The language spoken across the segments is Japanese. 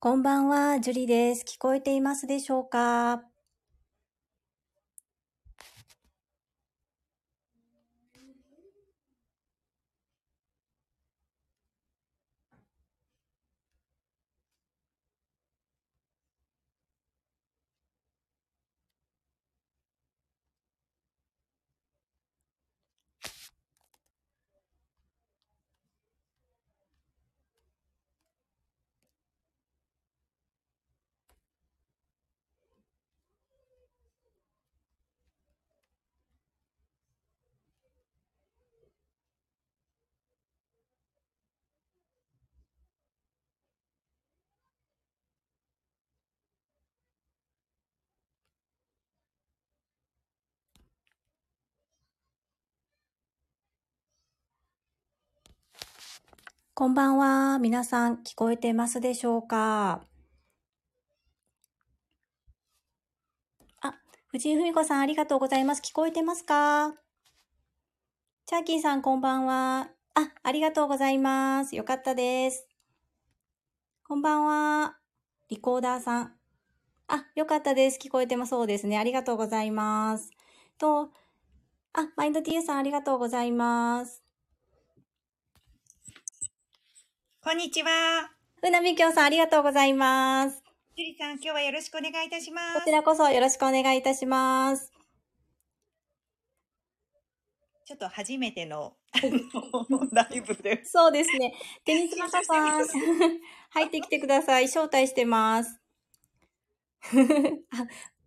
こんばんは、ジュリです。聞こえていますでしょうか？こんばんは。皆さん聞こえてますでしょうか？あ、藤井文子さんありがとうございます。聞こえてますか？チャーキーさんこんばんは。あ、ありがとうございます。よかったです。こんばんは。リコーダーさん。あ、よかったです。聞こえてもそうですね。ありがとうございます。と、あ、マインド T さんありがとうございます。こんにちは。ふなみきょうさん、ありがとうございます。ゆりさん、今日はよろしくお願いいたします。こちらこそよろしくお願いいたします。ちょっと初めての ライブで。そうですね。テニスマカさん、入ってきてください。招待してます。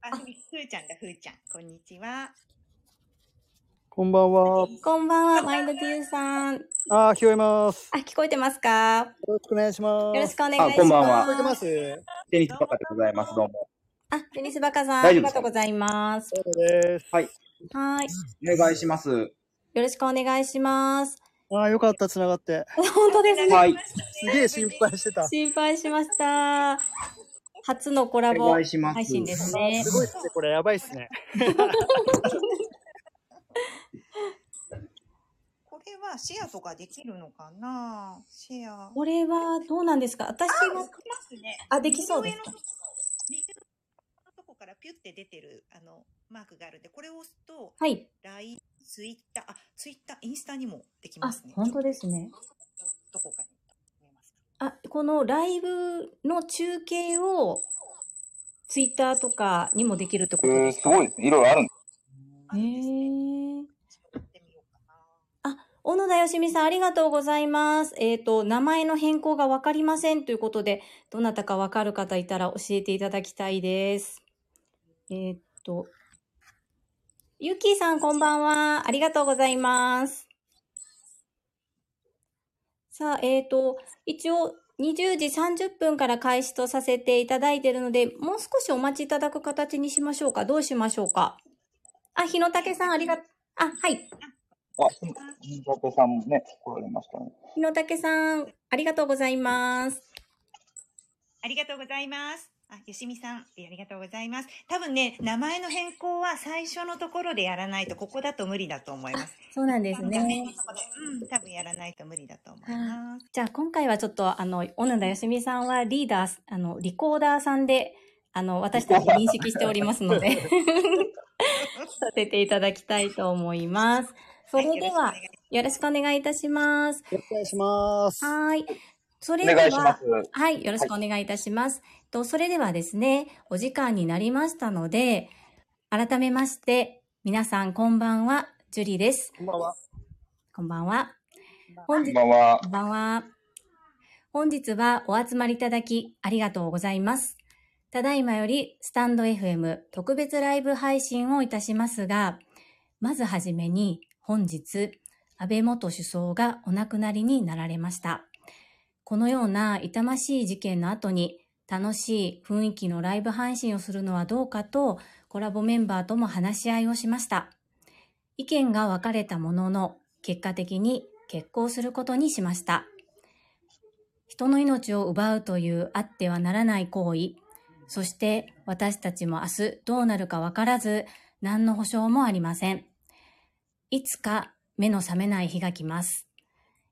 あ、ふーちゃんだ、ふーちゃん。こんにちは。こんばんは。こんばんは、マインドティーさん。ああ、聞こえます。あ、聞こえてますか？よろしくお願いします。よろしくお願いします。こんばんは。聞こえてます？テニスバカでございます。どうも。あ、テニスバカさん、ありがとうございます。そうです。はい。はい。お願いします。よろしくお願いします。ああ、よかった、繋がって。本当ですね。はい。すげえ心配してた。心配しました。初のコラボ配信ですね。すごいっすね、これやばいっすね。れはシェアとかできるのかな？シェア。これはどうなんですか？私は。できますね。あ、できそうですか？右のとこからピュって出てる、あの、マークがあるんで、これを押すと、はい。LINE、ツイッター、あ、ツイッター、インスタにもできますね。あ、本当ですね。どこかに見えますか？あ、このライブの中継を、ツイッターとかにもできるってことですか？えー、すごい。いろいろあるんです。へえー。小野田よしみさん、ありがとうございます。えっ、ー、と、名前の変更がわかりませんということで、どなたかわかる方いたら教えていただきたいです。えっ、ー、と、ゆきーさん、こんばんは。ありがとうございます。さあ、えっ、ー、と、一応、20時30分から開始とさせていただいているので、もう少しお待ちいただく形にしましょうか。どうしましょうか。あ、日野武さん、ありが、あ、はい。あ、日野武さんもね、来られましたね。日野武さん、ありがとうございます。ありがとうございます。あ、よしみさん、ありがとうございます。多分ね、名前の変更は最初のところでやらないと、ここだと無理だと思います。そうなんですね。うん、多分やらないと無理だと思います。じゃあ、今回はちょっと、あの、小野田よしみさんはリーダー、あの、リコーダーさんで、あの、私たち認識しておりますので、させていただきたいと思います。それでは、よろしくお願いいたします。よろしくお願いします。はい。それでは、はい、よろしくお願いいたします。はい、とそれではですね、お時間になりましたので、改めまして、皆さんこんばんは、ジュリです。こんばんは。こんばんは。本日こんばんは。こんばんは。本日はお集まりいただきありがとうございます。ただいまよりスタンド FM 特別ライブ配信をいたしますが、まずはじめに本日、安倍元首相がお亡くなりになられました。このような痛ましい事件の後に楽しい雰囲気のライブ配信をするのはどうかとコラボメンバーとも話し合いをしました。意見が分かれたものの結果的に決行することにしました。人の命を奪うというあってはならない行為、そして私たちも明日どうなるか分からず何の保証もありません。いつか目の覚めない日が来ます。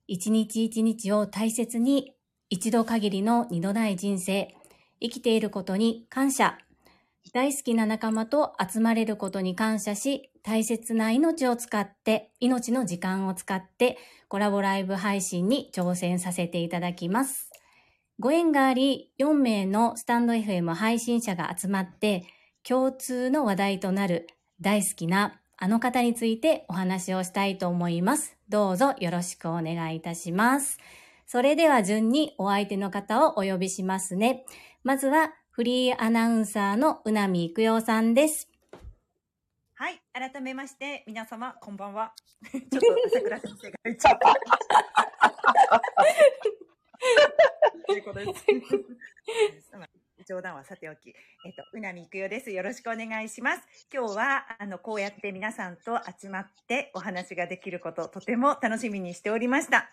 一日一日を大切に、一度限りの二度ない人生、生きていることに感謝。大好きな仲間と集まれることに感謝し、大切な命を使って、命の時間を使って、コラボライブ配信に挑戦させていただきます。ご縁があり、4名のスタンド FM 配信者が集まって、共通の話題となる大好きなあの方についてお話をしたいと思います。どうぞよろしくお願いいたします。それでは順にお相手の方をお呼びしますね。まずはフリーアナウンサーのうなみいくようさんです。はい。改めまして、皆様、こんばんは。ちょっと、桜先生が言っちゃった。ということです。冗談はさておき、えっと、うなみいくよです。よろしくお願いします。今日は、あの、こうやって皆さんと集まってお話ができること、とても楽しみにしておりました。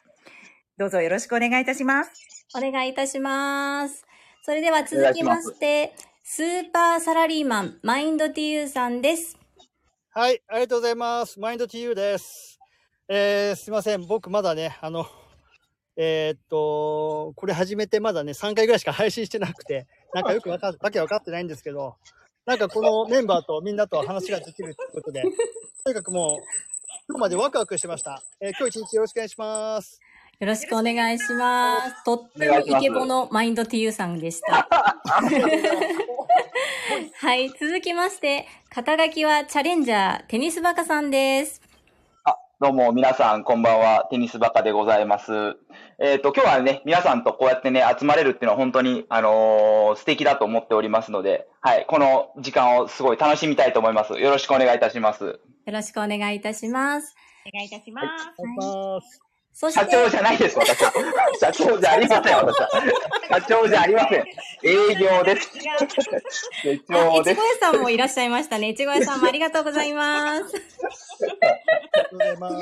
どうぞよろしくお願いいたします。お願いいたします。それでは続きまして、スーパーサラリーマン、マインド TU さんです。はい、ありがとうございます。マインド TU です。えー、すいません。僕まだね、あの、えーっと、これ始めてまだね、3回ぐらいしか配信してなくて、なんかよくわか、わけわかってないんですけど、なんかこのメンバーとみんなと話ができるってことで、とにかくもう、今日までワクワクしてました。えー今日一日よろしくお願いします。よろしくお願いします。とってもイケボのマインド TU さんでした。はい、続きまして、肩書きはチャレンジャー、テニスバカさんです。あ、どうも皆さんこんばんは。テニスバカでございます。えっ、と、今日はね、皆さんとこうやってね、集まれるっていうのは本当に、あのー素敵だと思っておりますので、はい、この時間をすごい楽しみたいと思います。よろしくお願いいたします。よろしくお願いいたします。お願いいたします。お願いします。そして、社長じゃないです、私は。社長じゃありません、私は。社長じゃありません。営業です。社あ、長ですいちご。屋さんもいらっしゃいましたね。いちご屋さんもありがとうございます。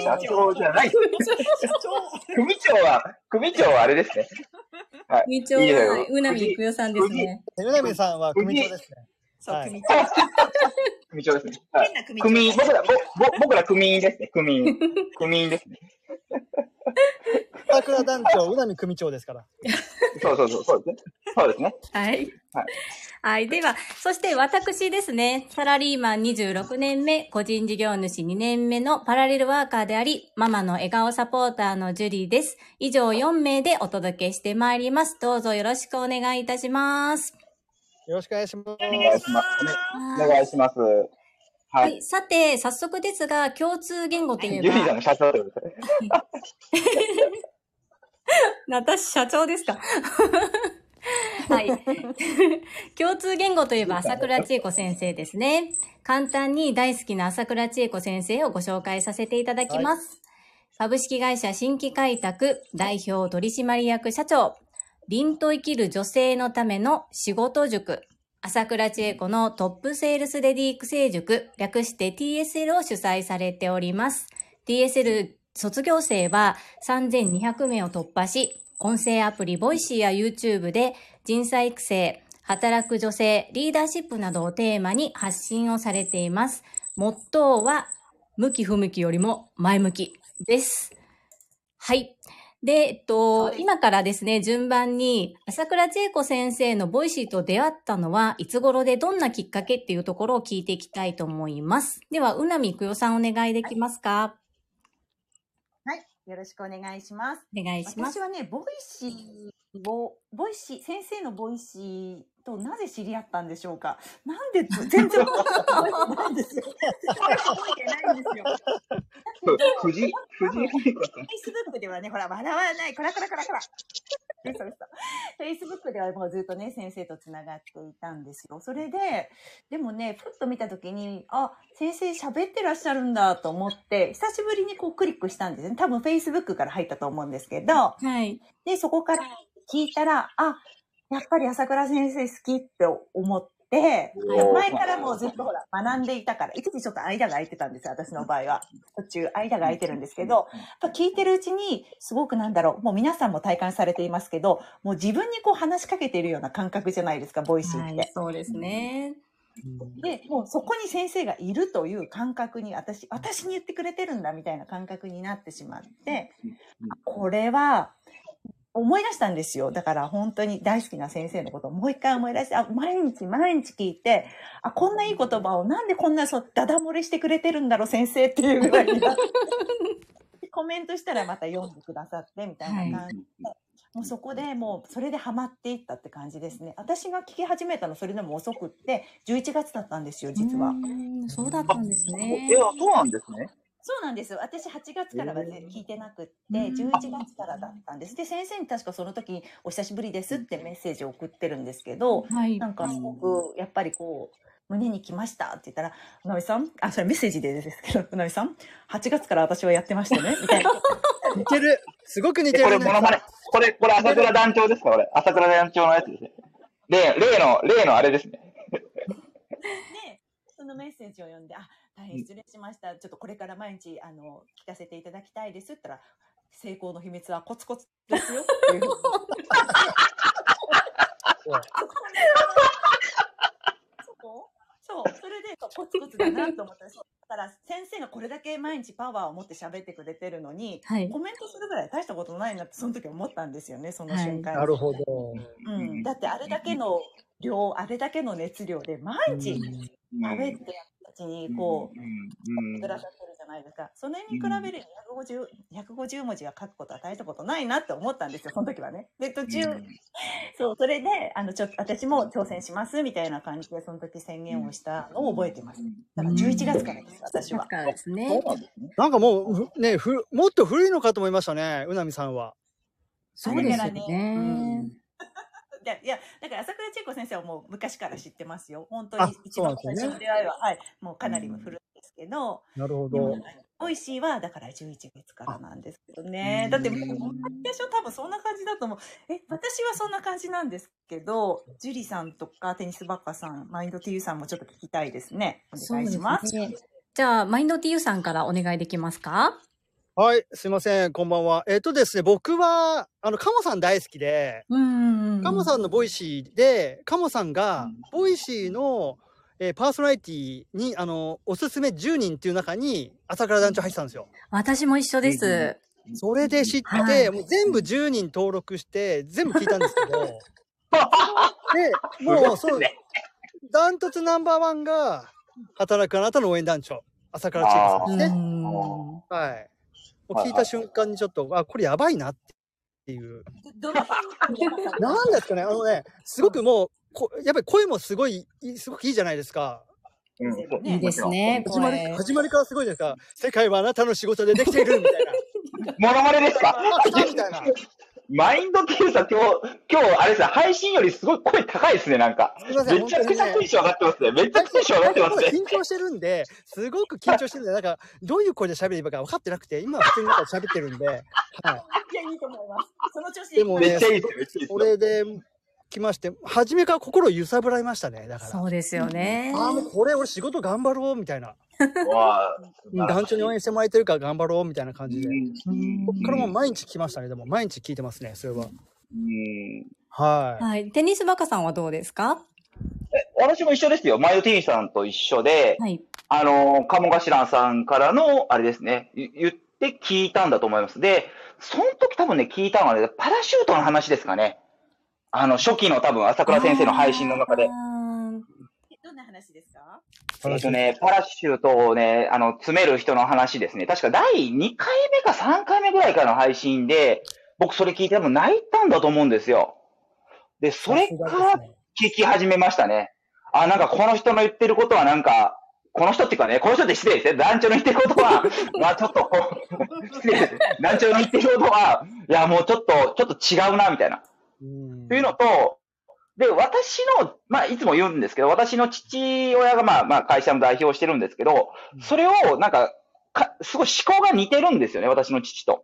社長じゃない。組長は、組長はあれですね。はい。組長は、うなみいくよさんですね。うなみさんは組長ですね。そう、はい組長。組長ですね。はい変な組長。組員、僕ら、僕ら組員ですね。組員。組員ですね。桜団長、うなみ組長ですから。そうそうそう、そうですね。そうですね。はい。はい。はい。では、そして私ですね、サラリーマン26年目、個人事業主2年目のパラレルワーカーであり、ママの笑顔サポーターのジュリーです。以上4名でお届けしてまいります。どうぞよろしくお願いいたします。よろしくお願いします。お願いします。お願いします。ははいい。。さて、早速ですが、共通言語といえゆりさん社長で。私社長ですか？はい。共通言語といえば朝倉千恵子先生ですね。簡単に大好きな朝倉千恵子先生をご紹介させていただきます。株式会社新規開拓代表取締役社長、凛と生きる女性のための仕事塾、朝倉千恵子のトップセールスレディ育成塾、略して TSL を主催されております。TSL 卒業生は3200名を突破し、音声アプリ Voicy や YouTube で人材育成、働く女性、リーダーシップなどをテーマに発信をされています。モットーは、向き不向きよりも前向きです。はい。で、えっと、今からですね、順番に、朝倉千恵子先生の Voicy と出会ったのは、いつ頃でどんなきっかけっていうところを聞いていきたいと思います。では、うなみくよさんお願いできますか、はい。よろしくお願いします。お願いします私。はね、 Voicy を、 Voicy、先生の Voicy となぜ知り合ったんでしょうか？なんで、全然覚えてないんですよ。覚えてないんですよ。藤井、藤井。フェイスブックではね、ほら、笑わない、こらこらこらこら。嘘嘘。フェイスブックではもうずっとね、先生とつながっていたんですよ。それで、でもね、ふっと見たときに、あ、先生喋ってらっしゃるんだと思って、久しぶりにこうクリックしたんですね。多分フェイスブックから入ったと思うんですけど、はい。で、そこから聞いたら、あ、やっぱり朝倉先生好きって思って、前からもうずっとほら、学んでいたから、一時ちょっと間が空いてたんですよ、私の場合は。途中、間が空いてるんですけど、やっぱ聞いてるうちに、すごくなんだろう、もう皆さんも体感されていますけど、もう自分にこう話しかけているような感覚じゃないですか、 Voicy って。はい、そうですね。で、もうそこに先生がいるという感覚に、私、私に言ってくれてるんだみたいな感覚になってしまって、あこれは、思い出したんですよ。だから本当に大好きな先生のことをもう一回思い出して、あ、毎日毎日聞いて、あ、こんないい言葉をなんでこんなそう、ダダ漏れしてくれてるんだろう、先生っていうぐらいになって。コメントしたらまた読んでくださって、みたいな感じで。もうそこでもうそれでハマっていったって感じですね。私が聞き始めたのそれでも遅くって11月だったんですよ実は。うんそうだったんですねい。や、そうなんですね。そうなんですよ。私8月からは全聞いてなくって、うん11月からだったんです。で、先生に確かその時にお久しぶりですってメッセージを送ってるんですけど、はい。なんかすごくやっぱりこう、胸に来ましたって言ったら、うなみさん、あ、それメッセージでですけど、うなみさん、8月から私はやってましたね、みたいな。似てる。すごく似てえこれ、る、モノマネ。これ、これ、朝倉団長ですかこれ。朝倉団長のやつですね。例、例の、例のあれですね。で、そのメッセージを読んで、あ、大変失礼しました。ちょっとこれから毎日、あの、聞かせていただきたいですったら、成功の秘密はコツコツですよっていうふうに。そこ？そう、それでコツコツだなと思った。だから先生がこれだけ毎日パワーを持って喋ってくれてるのに、はいコ。メントするぐらい大したことないなってその時思ったんですよね、その瞬間に。なるほど。うん、だってあれだけの量、あれだけの熱量で毎日食べてたちにこう、うん、くださってるじゃないですか。それに比べるに150、150文字が書くことは大したことないなって思ったんですよ、その時はね。で、途中、そう、それで、あの、ちょっと、私も挑戦します、みたいな感じで、その時宣言をしたのを覚えてます。だから11月からです、私は。だからですそうね。なんですね。なんかもう、ふね、ふ、もっと古いのかと思いましたね、うなみさんは。そうですね。いや、いや、だから朝倉千恵子先生はもう昔から知ってますよ。本当あに一番最初の出会いは、はい、もうかなり古いんですけど、なるほど。 Voicy はだから11月からなんですけどね。だってもう最初多分そんな感じだと思う。え、私はそんな感じなんですけど、ジュリさんとかテニスバッカさん、マインド TU さんもちょっと聞きたいですね。お願いします。すねじゃあ、マインド TU さんからお願いできますか？はい、すいません、こんばんは。えっ、とですね、僕は、あの、カモさん大好きで、うん。カモさんの Voicy で、カモさんが、 Voicy の、えーパーソナリティに、あの、おすすめ10人っていう中に、朝倉団長入ってたんですよ。私も一緒です。それで知って、はいもう全部10人登録して、全部聞いたんですけど、で、もう、そう、ダントツナンバーワンが、働くあなたの応援団長、朝倉千恵子さんうですね。ん。はい。聞いた瞬間にちょっと、あ、これやばいなっていう。なんですかね、あのね、すごくもう、こやっぱり声もすごい、いすごくいいじゃないですか。うんいいですね、始まり、声。始まりからすごいじゃないですか。世界はあなたの仕事でできているみたいな。モノマネですか？あみたいな。マインドさん、今日、今日、あれですね、配信よりすごい声高いですね、なんか。すいません、めちゃくちゃテンション上がってますね。めちゃ最くちゃテンション上がってますね。緊張してるんで、すごく緊張してるんで、なんか、どういう声で喋ればいいか分かってなくて、今は普通に喋ってるんで、はい。いや、いいと思います。その調子でもねめっちゃいいですよ、めっちゃいいですこよ。れで来まして、初めから心を揺さぶられましたね、だから。そうですよね。ああ、もうこれ俺仕事頑張ろう、みたいな。わあ団長に応援してもらえてるから頑張ろう、みたいな感じで。うんこっからもう毎日来ましたね、でも毎日聞いてますね、それは。うんはい。はい。テニスバカさんはどうですか？私も一緒ですよ。マイド T さんと一緒で、はい。あの、鴨頭さんからの、あれですね、ゆ言って聞いたんだと思います。で、その時多分ね、聞いたのはね、パラシュートの話ですかね。あの、初期の多分、朝倉先生の配信の中でどんな話ですか？えっとね、パラシュートをね、あの、詰める人の話ですね。確か第2回目か3回目ぐらいからの配信で、僕それ聞いて多分泣いたんだと思うんですよ。で、それから聞き始めましたね。あ、なんかこの人の言ってることはなんか、この人っていうかね、この人って失礼ですね。団長の言ってることは、まあちょっと失礼です。団長の言ってることは、いやもうちょっと、ちょっと違うな、みたいな。うんというのと、で、私の、まあ、いつも言うんですけど、私の父親が、まあ、まあ、会社の代表をしてるんですけど、それを、なんか、か、すごい思考が似てるんですよね、私の父と。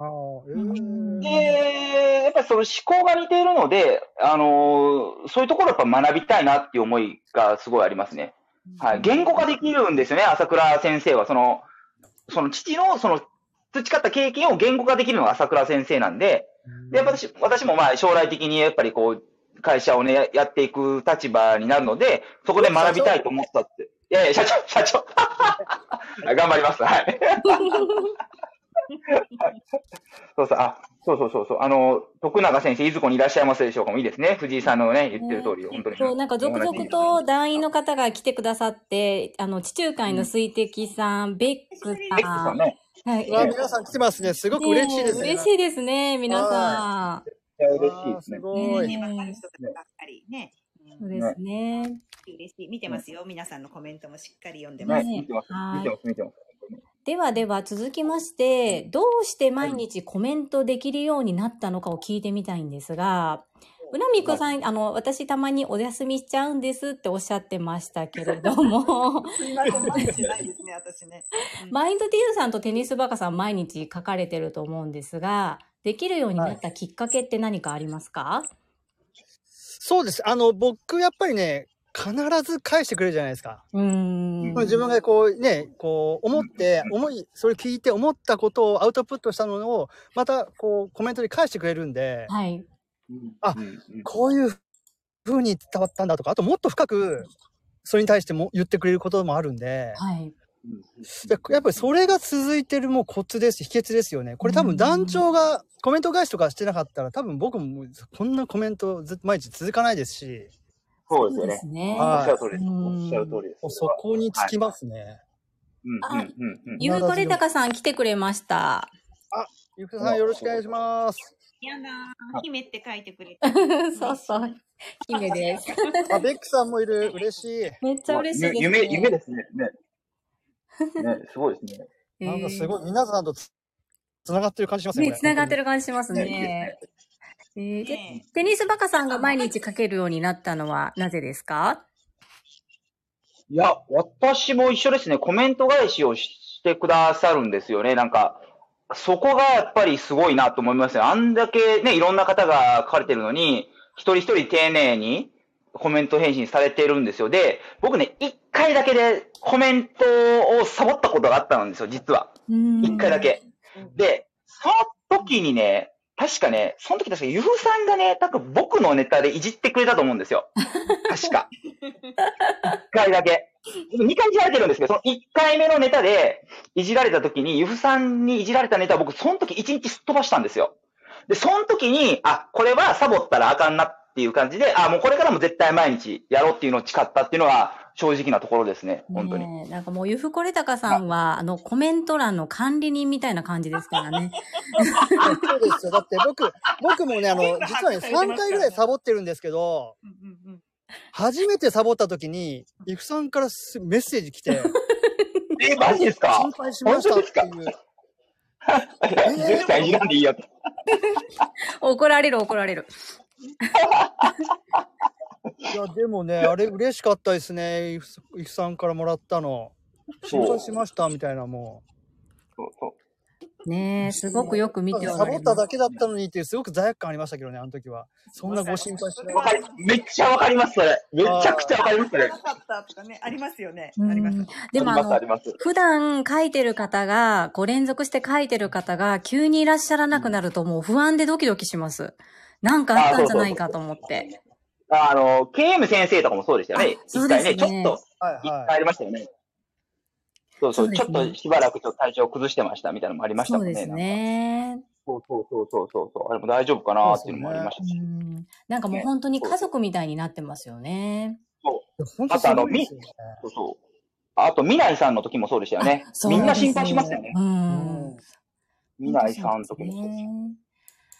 で、やっぱりその思考が似ているので、あのーそういうところをやっぱ学びたいなっていう思いがすごいありますね。はい。言語化できるんですよね、朝倉先生は。その、その父の、その、培った経験を言語化できるのが朝倉先生なんで、で、やっぱ私、私もまあ将来的にやっぱりこう、会社をね、ややっていく立場になるので、そこで学びたいと思ったって。いやいや、社長、社長。頑張ります。はい。そうそう、あ、そうそうそうそう。あの、徳永先生、いずこにいらっしゃいますでしょうかもいいですね。藤井さんのね、言ってる通り、本当に。そう、なんか続々と団員の方が来てくださって、あの、地中海の水滴さん、ベックベックさん。さんね。はいうわ、皆さん来てますね。すごく嬉しいですね。嬉しいですね、皆さいや嬉しいですねす。ごい。ねね、わかる人たちばっかりね。ん。そうですね。嬉しい。見てますよ。皆さんのコメントもしっかり読んでねます。見てますはい。見てます、見てます。ではでは続きまして、どうして毎日コメントできるようになったのかを聞いてみたいんですが、うなみくさん、あの、私たまにお休みしちゃうんですっておっしゃってましたけれども、すみません、毎日ないですね、私ね。うんマインドティールさんとテニスバカさん毎日書かれてると思うんですが、できるようになったきっかけって何かありますか、そうです。あの、僕、やっぱりね、必ず返してくれるじゃないですか。うーん。自分がこうね、こう思って、思い、それ聞いて思ったことをアウトプットしたのを、またこうコメントに返してくれるんで、はい。あこういう風に伝わったんだとか、あともっと深く、それに対しても言ってくれることもあるんで、はい。でやっぱりそれが続いてるもうコツです、秘訣ですよね。これ多分団長がコメント返しとかしてなかったら、多分僕もこんなコメントずっと毎日続かないですし、そうですよねそうです。ね。はいおっしゃる通りです。うんおっしゃる通りです。そこにつきますね。うんうんうんうん。ゆうこれたかさん来てくれました。ゆくさんよろしくお願いします。やだー、姫って書いてくれて。そうそう。姫です。あ、ベックさんもいる。嬉しい。めっちゃ嬉しいです、ね。夢、夢ですね。ね。ね、すごいですね。なんかすごい、皆さんとつつながってる感じしますね。ね、繋がってる。る感じしますねね。えーでねテニスバカさんが毎日書けるようになったのはなぜですか？いや、私も一緒ですね。コメント返しをしてくださるんですよね。なんか、そこがやっぱりすごいなと思いますよ。あんだけね、いろんな方が書かれてるのに、一人一人丁寧にコメント返信されてるんですよ。で、僕ね、一回だけでコメントをサボったことがあったんですよ、実は。一回だ。け。で、その時にね、確かね、その時確かゆふさんがね、なんか僕のネタでいじってくれたと思うんですよ。確か。一回だけ。二回いじられてるんですけど、その一回目のネタでいじられた時に、ゆふさんにいじられたネタを僕、その時一日すっ飛ばしたんですよ。で、その時に、あ、これはサボったらあかんなっていう感じで、あ、もうこれからも絶対毎日やろうっていうのを誓ったっていうのは正直なところですね。本当に。なんかもうゆふこれたかさんは、あの、コメント欄の管理人みたいな感じですからね。そうですよ。だって僕、僕もね、あの、実はね、3回ぐらいサボってるんですけど、初めてサボった時に、イフさんからすメッセージ来て、え、マジですか？心配しましたっていう。絶対いじらんでいいよ。怒られる怒られる。いや、でもね、あれ嬉しかったですね。イフイフさんからもらったの。心配しましたみたいなもそうそうねえ、すごくよく見う。ておサ。ボっただけだったのにっていうすごく罪悪感ありましたけどね、あの時は。そんなご心配しないわかり、めっちゃわかります、それ。めちゃくちゃわかります、それ。なかったとかね、ありますよね。うんあります。でも。普段書いてる方が、こう連続して書いてる方が、急にいらっしゃらなくなるともう不安でドキドキします。なんかあったんじゃないかと思って。あの、KM 先生とかもそうでしたよね。あそう一回ね、ちょっと、一回ありましたよね。そうそう、そうですねちょっとしばらくちょっと体調崩してましたみたいなのもありましたもんね。そうですね。そうそうそうそうそうそう。あれも大丈夫かなっていうのもありましたし。うんなんかもう本当に家族みたいになってますよね。い。本当すごいですよね。そうそう。あと、みないさんの時もそうでしたよねあ。そうみんな心配しますよね。うん。みないさんの時もそうです。ね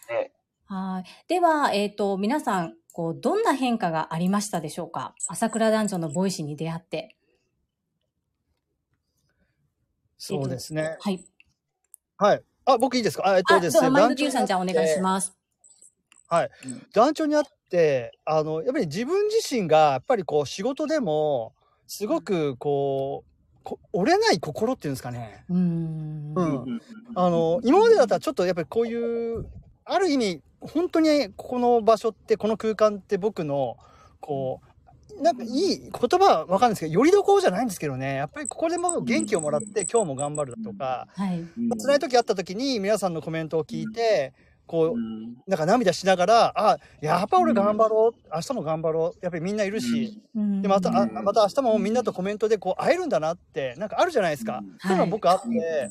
ねはい。では、えっ、と、皆さん、こう、どんな変化がありましたでしょうか？朝倉団長の Voicy に出会って。そうですね。はい。はい。あ、僕いいですか？あ、えっあ、とですね。では、マインド Q さん、じゃあお願いします。団長に会って、あの、やっぱり自分自身が、やっぱりこう、仕事でも、すごくこう、こ折れない心っていうんですかね。うーん。うんうんあの、今までだったらちょっとやっぱりこういう、ある意味、本当にここの場所って、この空間って僕の、こう、なんかいい言葉はわかんないですけど、よりどころじゃないんですけどね、やっぱりここでも元気をもらって、今日も頑張るだとか、はい。うん辛い時あった時に皆さんのコメントを聞いて、こう、うん。なんか涙しながら、あ、やっぱ俺頑張ろう、明日も頑張ろう、やっぱりみんないるし、で、また、あまた明日もみんなとコメントでこう会えるんだなって、なんかあるじゃないですか。うん。そういうのが僕あって、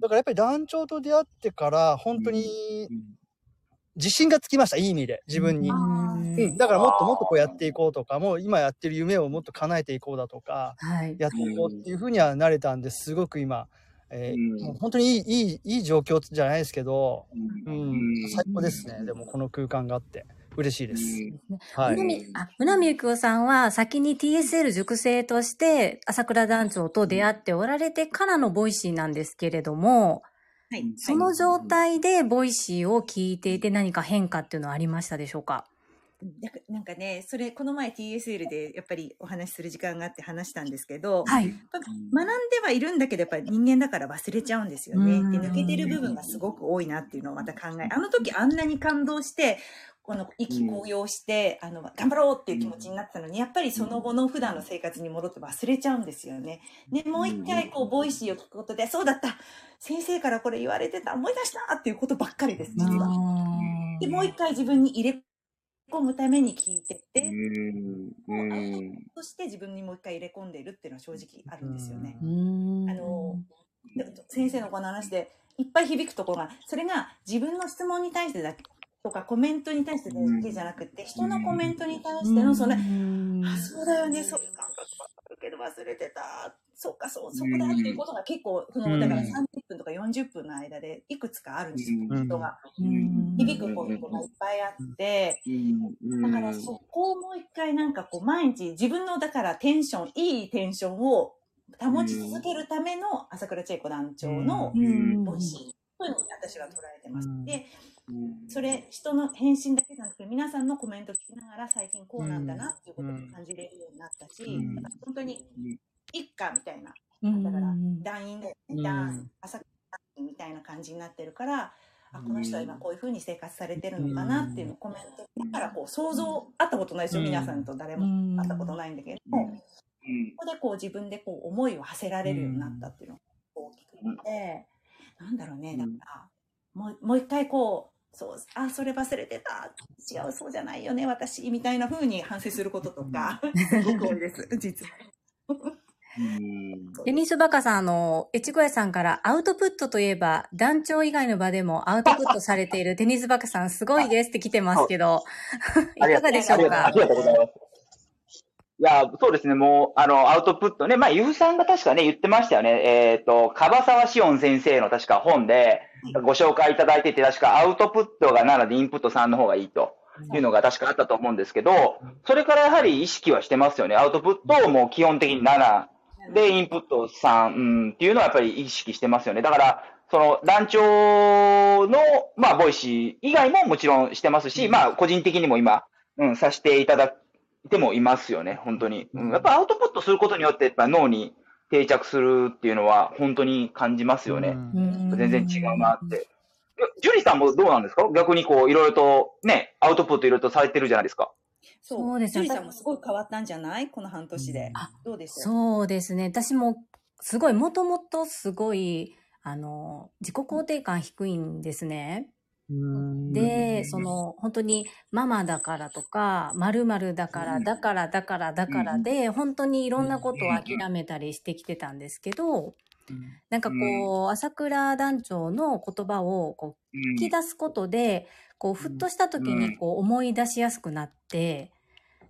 だからやっぱり団長と出会ってから、本当に自信がつきました、いい意味で、自分に。うん、だからもっともっとこうやっていこうとか、もう今やってる夢をもっと叶えていこうだとか、はい。やっていこうっていうふうにはなれたんですごく今、えーうんもう本当にいい、いい、いい状況じゃないですけど、う、うん最高ですね。でもこの空間があって、嬉しいです。はうい。なみあ、うなみゆきおさんは先に TSL 塾生として朝倉団長と出会っておられてからの Voicy なんですけれども、はい。その状態で Voicy を聞いていて何か変化っていうのはありましたでしょうか？なんかなんかね、それ、この前 TSL でやっぱりお話しする時間があって話したんですけど、はい。学んではいるんだけど、やっぱり人間だから忘れちゃうんですよね。うんで、抜けてる部分がすごく多いなっていうのをまた考え、あの時あんなに感動して、この意気高揚して、あの、頑張ろうっていう気持ちになってたのに、やっぱりその後の普段の生活に戻って忘れちゃうんですよね。で、もう一回こう、 Voicy を聞くことで、そうだった先生からこれ言われてた思い出したっていうことばっかりです、実は。で、もう一回自分に入れ込むために聞いてって、そして自分にもう一回入れ込んでいるっていうのは正直あるんですよね。あので先生のこの話でいっぱい響くところがそれが自分の質問に対してだけとかコメントに対してだけじゃなくて人のコメントに対してのそれ、うん。あそうだよねそういう感覚はあるけど忘れてた。そうかそうそこだっていうことが結構そのだから30分とか40分の間でいくつかあるんですよ、うん。人が。うん。響くポイントがいっぱいあって。だからそこをもう一回なんかこう毎日自分のだからテンション、いいテンションを保ち続けるための朝倉千恵子団長のうん。 Voicy というのに私は捉えてます。うん。で、それ人の返信だけじゃなくて皆さんのコメント聞きながら最近こうなんだなっていうことを感じれるようになったし、うん。だから本当に一家みたいな、うん。だから団員で、うん。団朝みたいな感じになってるから、あこの人は今こういう風に生活されてるのかなっていうのをコメントだからこう想像あったことないですよ、うん皆さんと誰も。会ったことないんだけども、ここでこう自分でこう思いを馳せられるようになったっていうのが大きくて、なんだろうね。だからもうもう一回こうそうあそれ忘れてた違うそうじゃないよね私みたいな風に反省することとかすごく多いです 実は。デニスバカさん、あの、越後屋さんからアウトプットといえば、団長以外の場でもアウトプットされている テニスバカさん、すごいですって来てますけど、いかがでしょうか？ありがとうございます。いや、そうですね、もう、あの、アウトプットね、まあ、ゆうさんが確かね、言ってましたよね。えっ、と、樺沢志音先生の確か本で、ご紹介いただいてて、確かアウトプットが7でインプット3の方がいいというのが確かあったと思うんですけど、それからやはり意識はしてますよね。アウトプットをもう基本的に7で、インプット3、うん、っていうのはやっぱり意識してますよね。だから、その団長の、まあ、ボイシー以外ももちろんしてますし、まあ、個人的にも今、うん、させていただいてもいますよね、本当に。うん、やっぱアウトプットすることによって、やっぱ脳に定着するっていうのは、本当に感じますよね。全然違うなって。ジュリさんもどうなんですか？逆にこう、いろいろとね、アウトプットいろいろとされてるじゃないですか。そうですねジュリさんもすごい変わったんじゃない？この半年で。あどうですそうですね。私も、すごい、もともとすごい、あの、自己肯定感低いんですね。で、その、本当にママだからとか、〇〇だから、だから、だから、だからで、本当にいろんなことを諦めたりしてきてたんですけど、なんかこう、朝倉団長の言葉をこう聞き出すことで、こう、ふっとした時にこう思い出しやすくなって、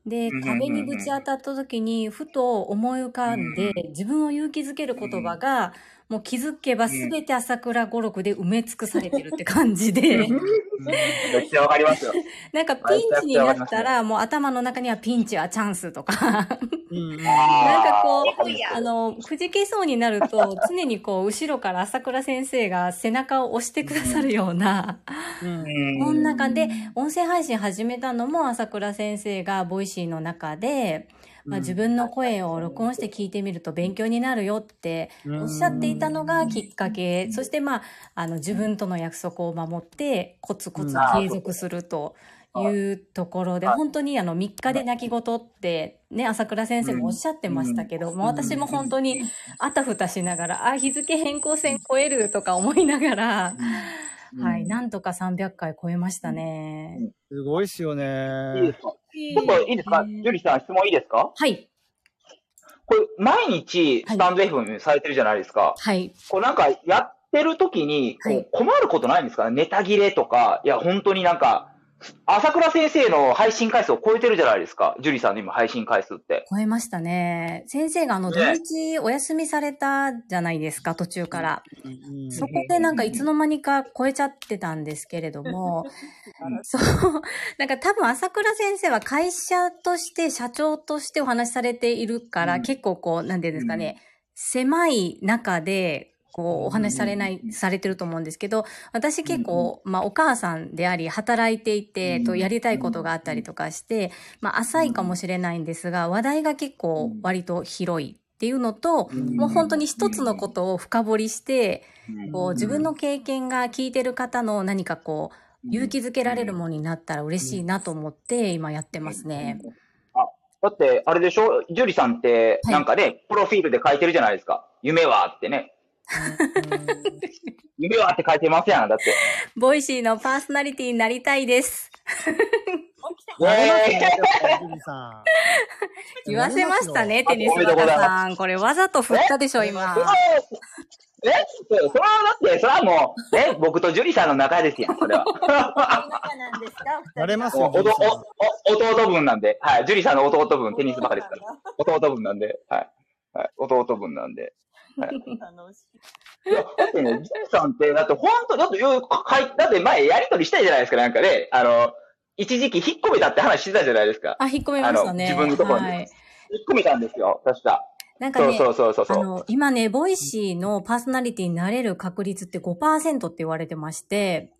で、うん。壁にぶち当たった時に、ふと思い浮かんで、自分を勇気づける言葉が、もう気づけば全て朝倉語録で埋め尽くされてるって感じで、めっちゃわかりますよ。なんかピンチになったら、もう頭の中にはピンチはチャンスとか、なんかこう、あの、くじけそうになると、常にこう、後ろから朝倉先生が背中を押してくださるような、こんな感じで、音声配信始めたのも朝倉先生がボイシーの中で、まあ、自分の声を録音して聞いてみると勉強になるよっておっしゃっていたのがきっかけ。そしてまあ、あの自分との約束を守ってコツコツ継続するというところで、本当にあの3日で泣き言ってね、朝倉先生もおっしゃってましたけども、私も本当にあたふたしながら、あ、日付変更線超えるとか思いながら、はい、なんとか300回超えましたね。すごいっすよいいねで。すか？ちょっといいですか？ジュリさん質問いいですか？はい。これ、毎日、スタンド FM されてるじゃないですか。はい。こうなんか、やってる時に、困ることないんですか？ネタ切れとか、いや、本当になんか、朝倉先生の配信回数を超えてるじゃないですか。ジュリさんの今配信回数って。超えましたね。先生があの、土ね日お休みされたじゃないですか、途中から。うんそこでなんかいつの間にか超えちゃってたんですけれども、そう、なんか多分朝倉先生は会社として社長としてお話しされているから、うん結構こう、なんていうんですかね、狭い中で、こう、お話しされない、されてると思うんですけど、私結構、まあ、お母さんであり、働いていて、と、やりたいことがあったりとかして、まあ、浅いかもしれないんですが、話題が結構割と広いっていうのと、もう本当に一つのことを深掘りして、こう自分の経験が聞いてる方の何かこう勇気づけられるものになったら嬉しいなと思って今やってますね。だって、あれでしょ？ジュリさんって、はい。なんかね、プロフィールで書いてるじゃないですか。夢はってね。夢はって書いてますやん。だって。ボイシーのパーソナリティになりたいです。言わせましたね、あテニスバカさん。これわざと振ったでしょ、今それ。はえそれはだって、それはもう、ね、僕とジュリさんの仲ですやん、それは。仲なんですかますよ、おおジュリさん。お弟分なんで、はい。ジュリさんの弟分、テニスバカですから。弟分なんで、はい。はい、弟分なんで。楽しいいや、だってね、ジュリさんって、だって本当、だって、よかいだって前やりとりしたじゃないですか、なんかね。あの、一時期引っ込めたって話してたじゃないですか。あ、引っ込めましたね。自分のところにはい。引っ込めたんですよ、確か。なんかね、そうそうそうそうそう。あの、今ね、ボイシーのパーソナリティになれる確率って5%って言われてまして、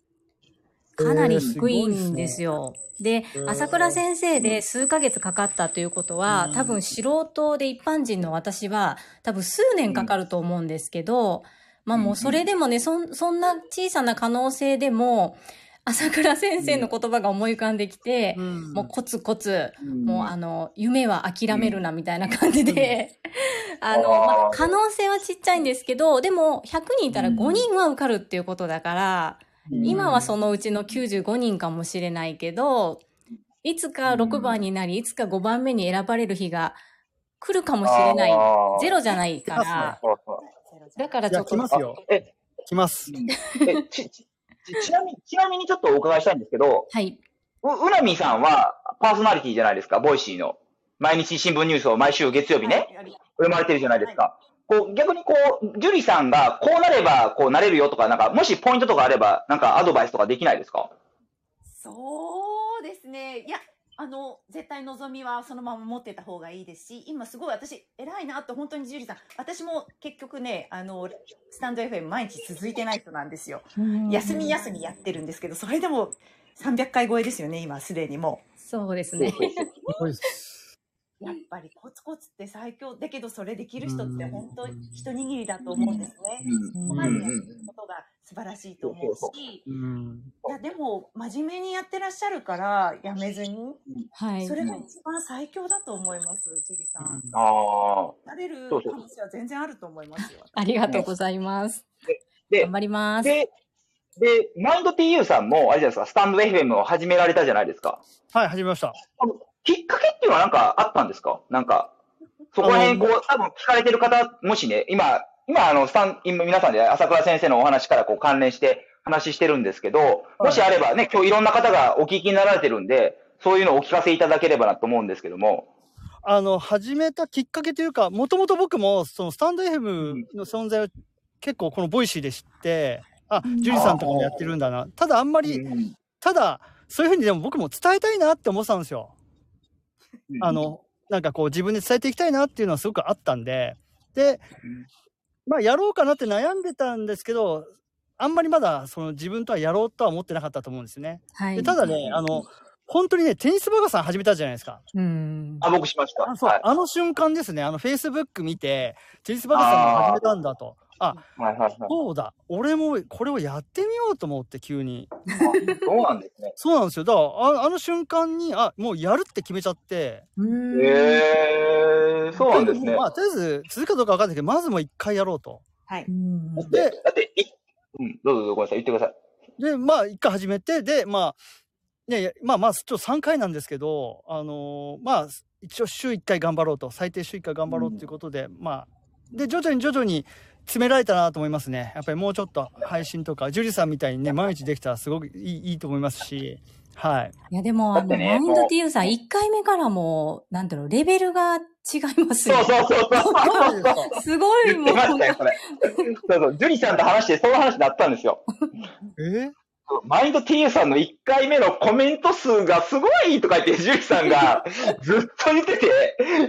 かなり低いんですよ。で、ー朝倉先生で数ヶ月かかったということは、うん。多分素人で一般人の私は、多分数年かかると思うんですけど、まあもうそれでもね、そん、そんな小さな可能性でも、朝倉先生の言葉が思い浮かんできて、うん。もうコツコツ、うん。もうあの、夢は諦めるなみたいな感じで、あの、まあ、可能性はちっちゃいんですけど、でも100人いたら5人は受かるっていうことだから、今はそのうちの95人かもしれないけど、いつか6番になり、いつか5番目に選ばれる日が来るかもしれない。ゼロじゃないから。だからちょっと。来ますよ。え、来ます。えち、ち、ちなみに、ちなみにちょっとお伺いしたいんですけど、はい。う、うなみさんはパーソナリティじゃないですか、ボイシーの。毎日新聞ニュースを毎週月曜日ね、はい読まれてるじゃないですか。こう、逆にこう、ジュリさんがこうなればこうなれるよとか、なんか、もしポイントとかあれば、なんかアドバイスとかできないですか？そうですね。いや、あの、絶対望みはそのまま持ってた方がいいですし、今すごい私、偉いなって本当にジュリさん。私も結局ね、あの、スタンド FM 毎日続いてない人なんですよ。休み休みやってるんですけど、それでも300回超えですよね、今すでにもそうですね。やっぱりコツコツって最強。だけどそれできる人ってうん本当一握りだと思うんですね。うん。そこまでやることが素晴らしいと思うし、うん。いや、でも真面目にやってらっしゃるから、やめずに。はいそ。れが一番最強だと思います、ジュリさん。ああ。なれる可能性は全然あると思いますよ。ありがとうございます。で頑、張ります。で、で、マインド TU さんも、あれじゃないですか、スタンド FM を始められたじゃないですか。はい、始めました。きっかけっていうのはなんかあったんですか？なんか、そこら辺、こう、多分聞かれてる方、もしね、今、今、あの、スタン、今皆さんで朝倉先生のお話からこう関連して話してるんですけど、もしあればね、今日いろんな方がお聞きになられてるんで、そういうのをお聞かせいただければなと思うんですけども。あの、始めたきっかけというか、もともと僕も、そのスタンド FM の存在を結構このボイシーで知って、あ、ジュリさんとかもやってるんだな。ただあんまり、ただ、そういうふうにでも僕も伝えたいなって思ってたんですよ。あ、の、なんかこう自分で伝えていきたいなっていうのはすごくあったんで、で、まあやろうかなって悩んでたんですけど、あんまりまだその自分とはやろうとは思ってなかったと思うんですね。はいで。ただね、あの、本当にね、テニスバカさん始めたじゃないですか。うん。あ、僕しました。あそう、はい。あの瞬間ですね、あの、フェイスブック見て、テニスバカさんが始めたんだと。あ、はいはいはい。そうだ、俺もこれをやってみようと思って、急に。あそうなんですね。そうなんですよ。だから、ああの瞬間に、あ、もうやるって決めちゃって、うんへえー、そうなんですね。まあ、とりあえず、続くかどうかわかんないけど、まずもう一回やろうと。はい。うんだって、いうん、どうぞどうぞごめんなさい、言ってください。で、まあ、一回始めて、で、まあ、いやいや、まあまあ、ちょっと3回なんですけど、あのーまあ、一応週1回頑張ろうと、最低週1回頑張ろうということで、まあ、で、徐々に徐々に詰められたなと思いますね。やっぱりもうちょっと配信とか、ジュリさんみたいにね、毎日できたらすごくいいいいと思いますし、はい。いや、でも、あの、だってねマインド TU さん、1回目からもう、なんだろう、レベルが違いますよそう。そうそうそう。そうですごい、言っもう、てましたよ、それ。そうそう。ジュリさんと話して、その話になったんですよ。えマインド TU さんの1回目のコメント数がすごいとか言って、ジュリさんが ずっと言ってて、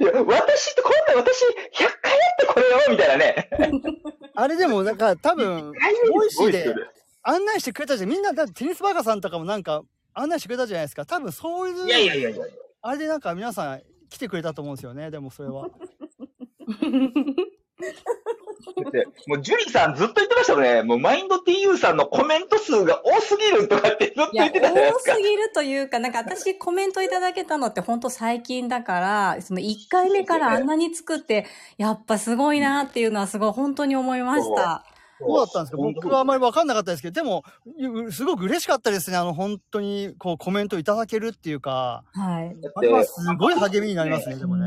いや、私ってこんな私100回やってこれよみたいなね。あれでも、なんか多分、ボイシーで案内してくれたじゃん。みんな、だってテニスバカさんとかもなんか案内してくれたじゃないですか。多分そういう、いやいやいやいや。あれでなんか皆さん来てくれたと思うんですよね。でもそれは。だってもうジュリさんずっと言ってましたもんね。もうマインド TU さんのコメント数が多すぎるとかってずっと言ってたじゃないですか多す。ぎるというか、なんか私コメントいただけたのって本当最近だから、その1回目からあんなに作って、やっぱすごいなっていうのはすごい本当に思いました。そうだったんですけど、僕はあまり分かんなかったですけど、でも、うすごく嬉しかったですね。あの、本当に、こう、コメントいただけるっていうか、はい。れはて、すごい励みになりますね、でもね。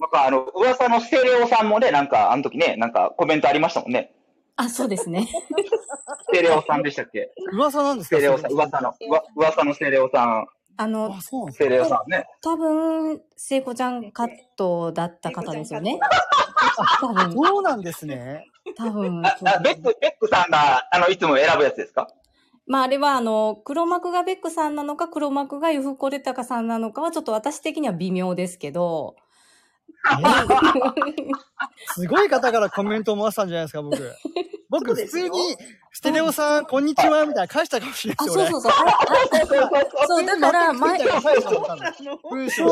なんかあの、噂のステレオさんもね、なんかあの時ね、なんかコメントありましたもんね。あ、そうですね。ステレオさんでしたっけ？噂なんですか？ステレオさん、噂の、うわ噂のステレオさん、あのあ、、そうステレオさんね。多分、聖子ちゃんカットだった方ですよね。多分、そうなんですね。多分。あ、あベック、ベックさんが、あの、いつも選ぶやつですか？まあ、あれは、あの、黒幕がベックさんなのか、黒幕がユフコレタカさんなのかは、ちょっと私的には微妙ですけど。すごい方からコメントを回したんじゃないですか、僕。僕、普通に、ステレオさん、こんにちは、みたいな返したかもしれあ、ないですよ、そうそうそう。そう、だから、前、そう。私読んです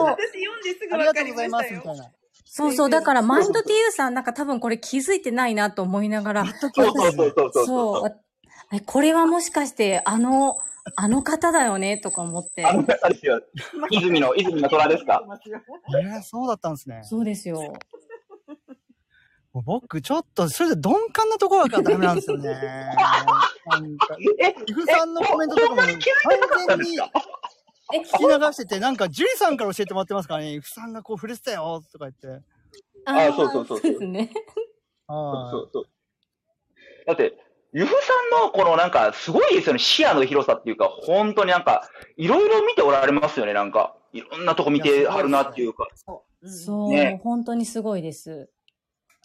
ぐありがとう分かりございます、みたいな。そうそう、だから、マインド TU さん、なんか多分これ気づいてないなと思いながら、そうそうそうそうこれはもしかして、あの、あの方だよね、とか思ってあ。の方ですよ。泉の、泉の虎ですか？えー、そうだったんですね。そうですよ。もう僕、ちょっと、それで鈍感なところがダメなんですよね。え、イフさんのコメントとかも完全に聞き流してて、なんか、ジュリさんから教えてもらってますからね、イフさんがこう触れてたよ、とか言って。ああそうそうそうそうですね。はそうそう。だって、ゆふさんのこのなんか、すごいですよね。視野の広さっていうか、本当になんか、いろいろ見ておられますよね。なんか、いろんなとこ見てはるなっていうか。そう。うんそう、ね本当にすごいです。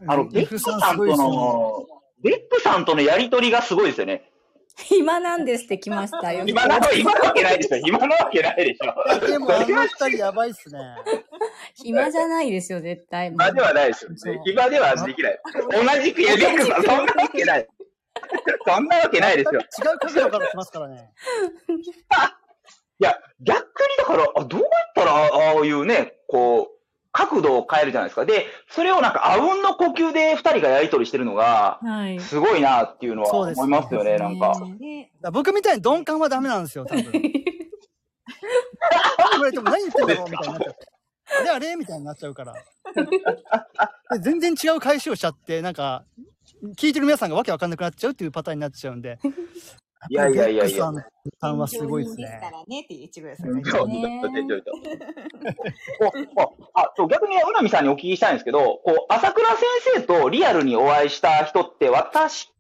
い。あの、ベックイフさんと。の、ベックさんとのやりとりがすごいですよね。暇なんですって来ましたよ。今な、今なわけないでしょ。今なわけないでしょ。でも、あの二人やばいっすね。暇じゃないですよ、絶対。暇ではないですよ。暇ではできない。同じくやベックさん、そんなわけない。そんなわけないですよ。違う角度から来ますからね。いや、逆にだから、あどうやったら、ああいうね、こう、角度を変えるじゃないですか。で、それをなんか、あうんの呼吸で二人がやりとりしてるのが、はい。すごいなっていうのはそうです思いますよね、なんか。ねだから僕みたいに鈍感はダメなんですよ、多分。何言われても何言ってんだろうみたいになっちゃって。あれあれみたいになっちゃうから。で全然違う返しをしちゃって、なんか、聞いてる皆さんがわけわかんなくなっちゃうっていうパターンになっちゃうんで。いやいやいやいやさんはすごいですねあそう逆にね、うなみさんにお聞きしたいんですけど、こう、朝倉先生とリアルにお会いした人って、私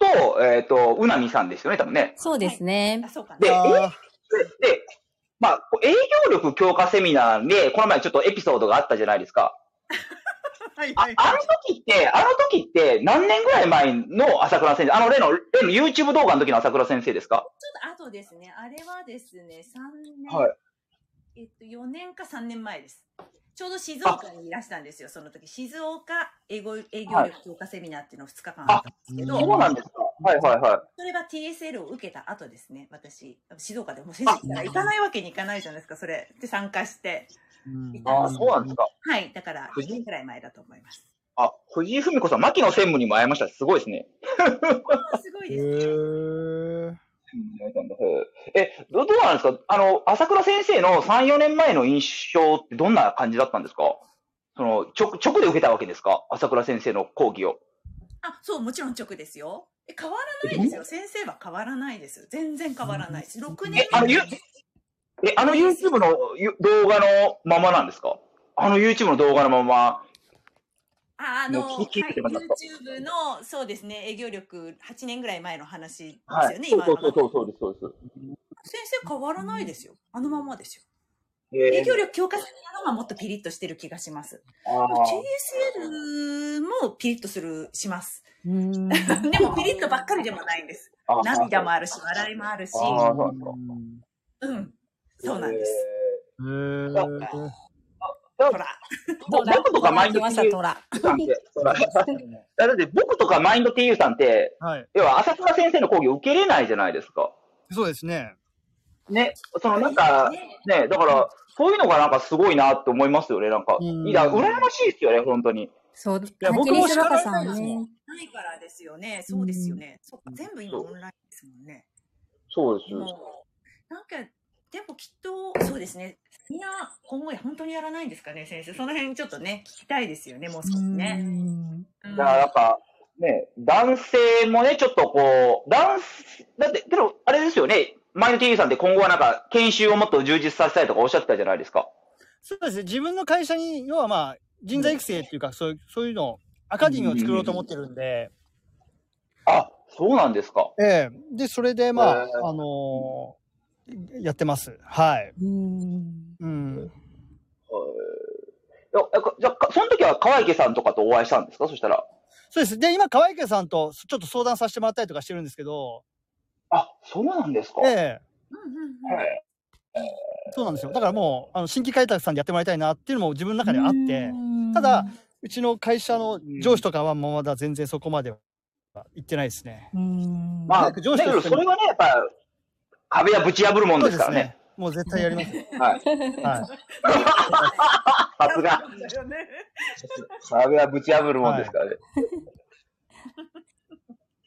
と、えっ、と、うなみさんですよね、多分ね。そうですねあ、。そうかでで、でまあ、営業力強化セミナーで、この前ちょっとエピソードがあったじゃないですか。あはいはいあの時って、あの時って何年ぐらい前の朝倉先生、あの例の、例の YouTube 動画の時の朝倉先生ですか？ちょっと後ですね。あれはですね、3年、はいえっと、4年か3年前です。ちょうど静岡にいらしたんですよ、その時。静岡営業営業力強化セミナーっていうのを2日間あったんですけど、あそうなんですかはいはいはい。それは TSL を受けた後ですね、私。静岡でも先生行かないわけにいかないじゃないですか、それ。で、参加して。うんああ、そうなんですか。はい、だから、藤井1年くらい前だと思います。あ、藤井文子さん、牧野専務にも会いました。すごいですね。あすごいへです。ーえ、どどうなんですか？あの、朝倉先生の3、4年前の印象ってどんな感じだったんですか？その、直、直で受けたわけですか？朝倉先生の講義を。あ、そう、もちろん直ですよ。え変わらないですよ。先生は変わらないです。全然変わらないです。6年え、あの、ゆ、え、あの YouTube のゆ動画のままなんですか？あの YouTube の動画のまま。ああの、はい、YouTube の、そうですね、営業力8年ぐらい前の話ですはい。よね、そう今のそうそうそうです、そうです。先生変わらないですよ。あのままですよ。え営業力強化するのがもっとピリッとしてる気がします。あー TSL もピリッとする、します。うん。でもピリッとばっかりでもないんです。涙もあるし、笑いもあるし、うん。そうなんです。へーほら。ぼ僕とかマインド TU。さんって、ほらだって僕とかマインド TU さんって、はい。要は朝倉先生の講義を受けれないじゃないですか。そうですね。ね、そのなんか、ね、だから、そういうのがなんかすごいなって思いますよね、なんか。うんいや、羨ましいですよね、本当に。そう。や僕も竹西若さん叱られたいですね。ないからですよね。そうですよね。そっか全部今オンラインですもんね。そうですもう、なんか、でもきっと、そうですね。みんな、今後本当にやらないんですかね、先生。その辺ちょっとね、聞きたいですよね、もう少しね。うんうんだからやっぱ、ね、男性もね、ちょっとこう、男性、だって、けど、あれですよね、マインド TV さんって今後はなんか、研修をもっと充実させたいとかおっしゃってたじゃないですか。そうですね。自分の会社に、要はまあ、人材育成っていうか、そういう、そういうのを、アカデミーを作ろうと思ってるんで、あ、そうなんですか。ええで、それでまああのーやってます。はい。うん。うん。いやじゃあ、その時は川池さんとかとお会いしたんですか？そしたら。そうです。で、今、川池さんとちょっと相談させてもらったりとかしてるんですけど、あ、そうなんですか。ええうんうんうんはいそうなんですよ。だからもう、あの、新規開拓さんでやってもらいたいなっていうのも自分の中であって、ただ、うちの会社の上司とかはもうまだ全然そこまでは行ってないですね。うん。まあ、上司それはね、やっぱ、壁はぶち破るもんですからね。。もう絶対やりますよ。はい。はい。さすが。壁はぶち破るもんですからね。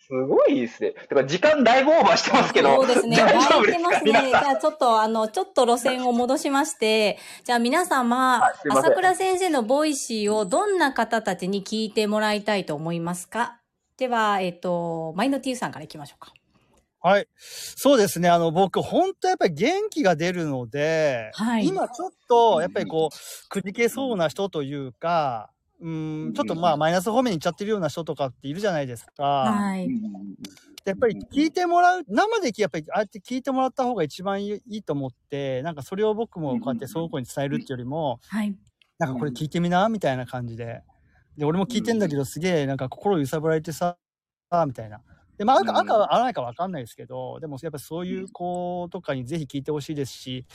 すごいですね。だから時間だいぶオーバーしてますけど。そうですね。大丈夫ですか？いてますね。じ。ゃあちょっとあの、ちょっと路線を戻しまして、じゃあ皆様、はい朝倉先生のボイシーをどんな方たちに聞いてもらいたいと思いますか？では、えっ、と、マインド T さんからいきましょうか。はい。そうですね。あの、僕、本当やっぱり元気が出るので、はい今ちょっと、やっぱりこう、くじけそうな人というか、うん、ちょっとまあ、マイナス方面に行っちゃってるような人とかっているじゃないですか。はい。やっぱり聞いてもらう、生で聞やっぱりああやって聞いてもらった方が一番いいいいと思って、なんかそれを僕もこうやってその子に伝えるっていうよりも、はい。なんかこれ聞いてみな、みたいな感じで。で、俺も聞いてんだけど、すげえなんか心揺さぶられてさ、みたいな。で、まあ、赤、赤は合わないかわかんないですけど、でもやっぱそういう子とかにぜひ聞いてほしいですし、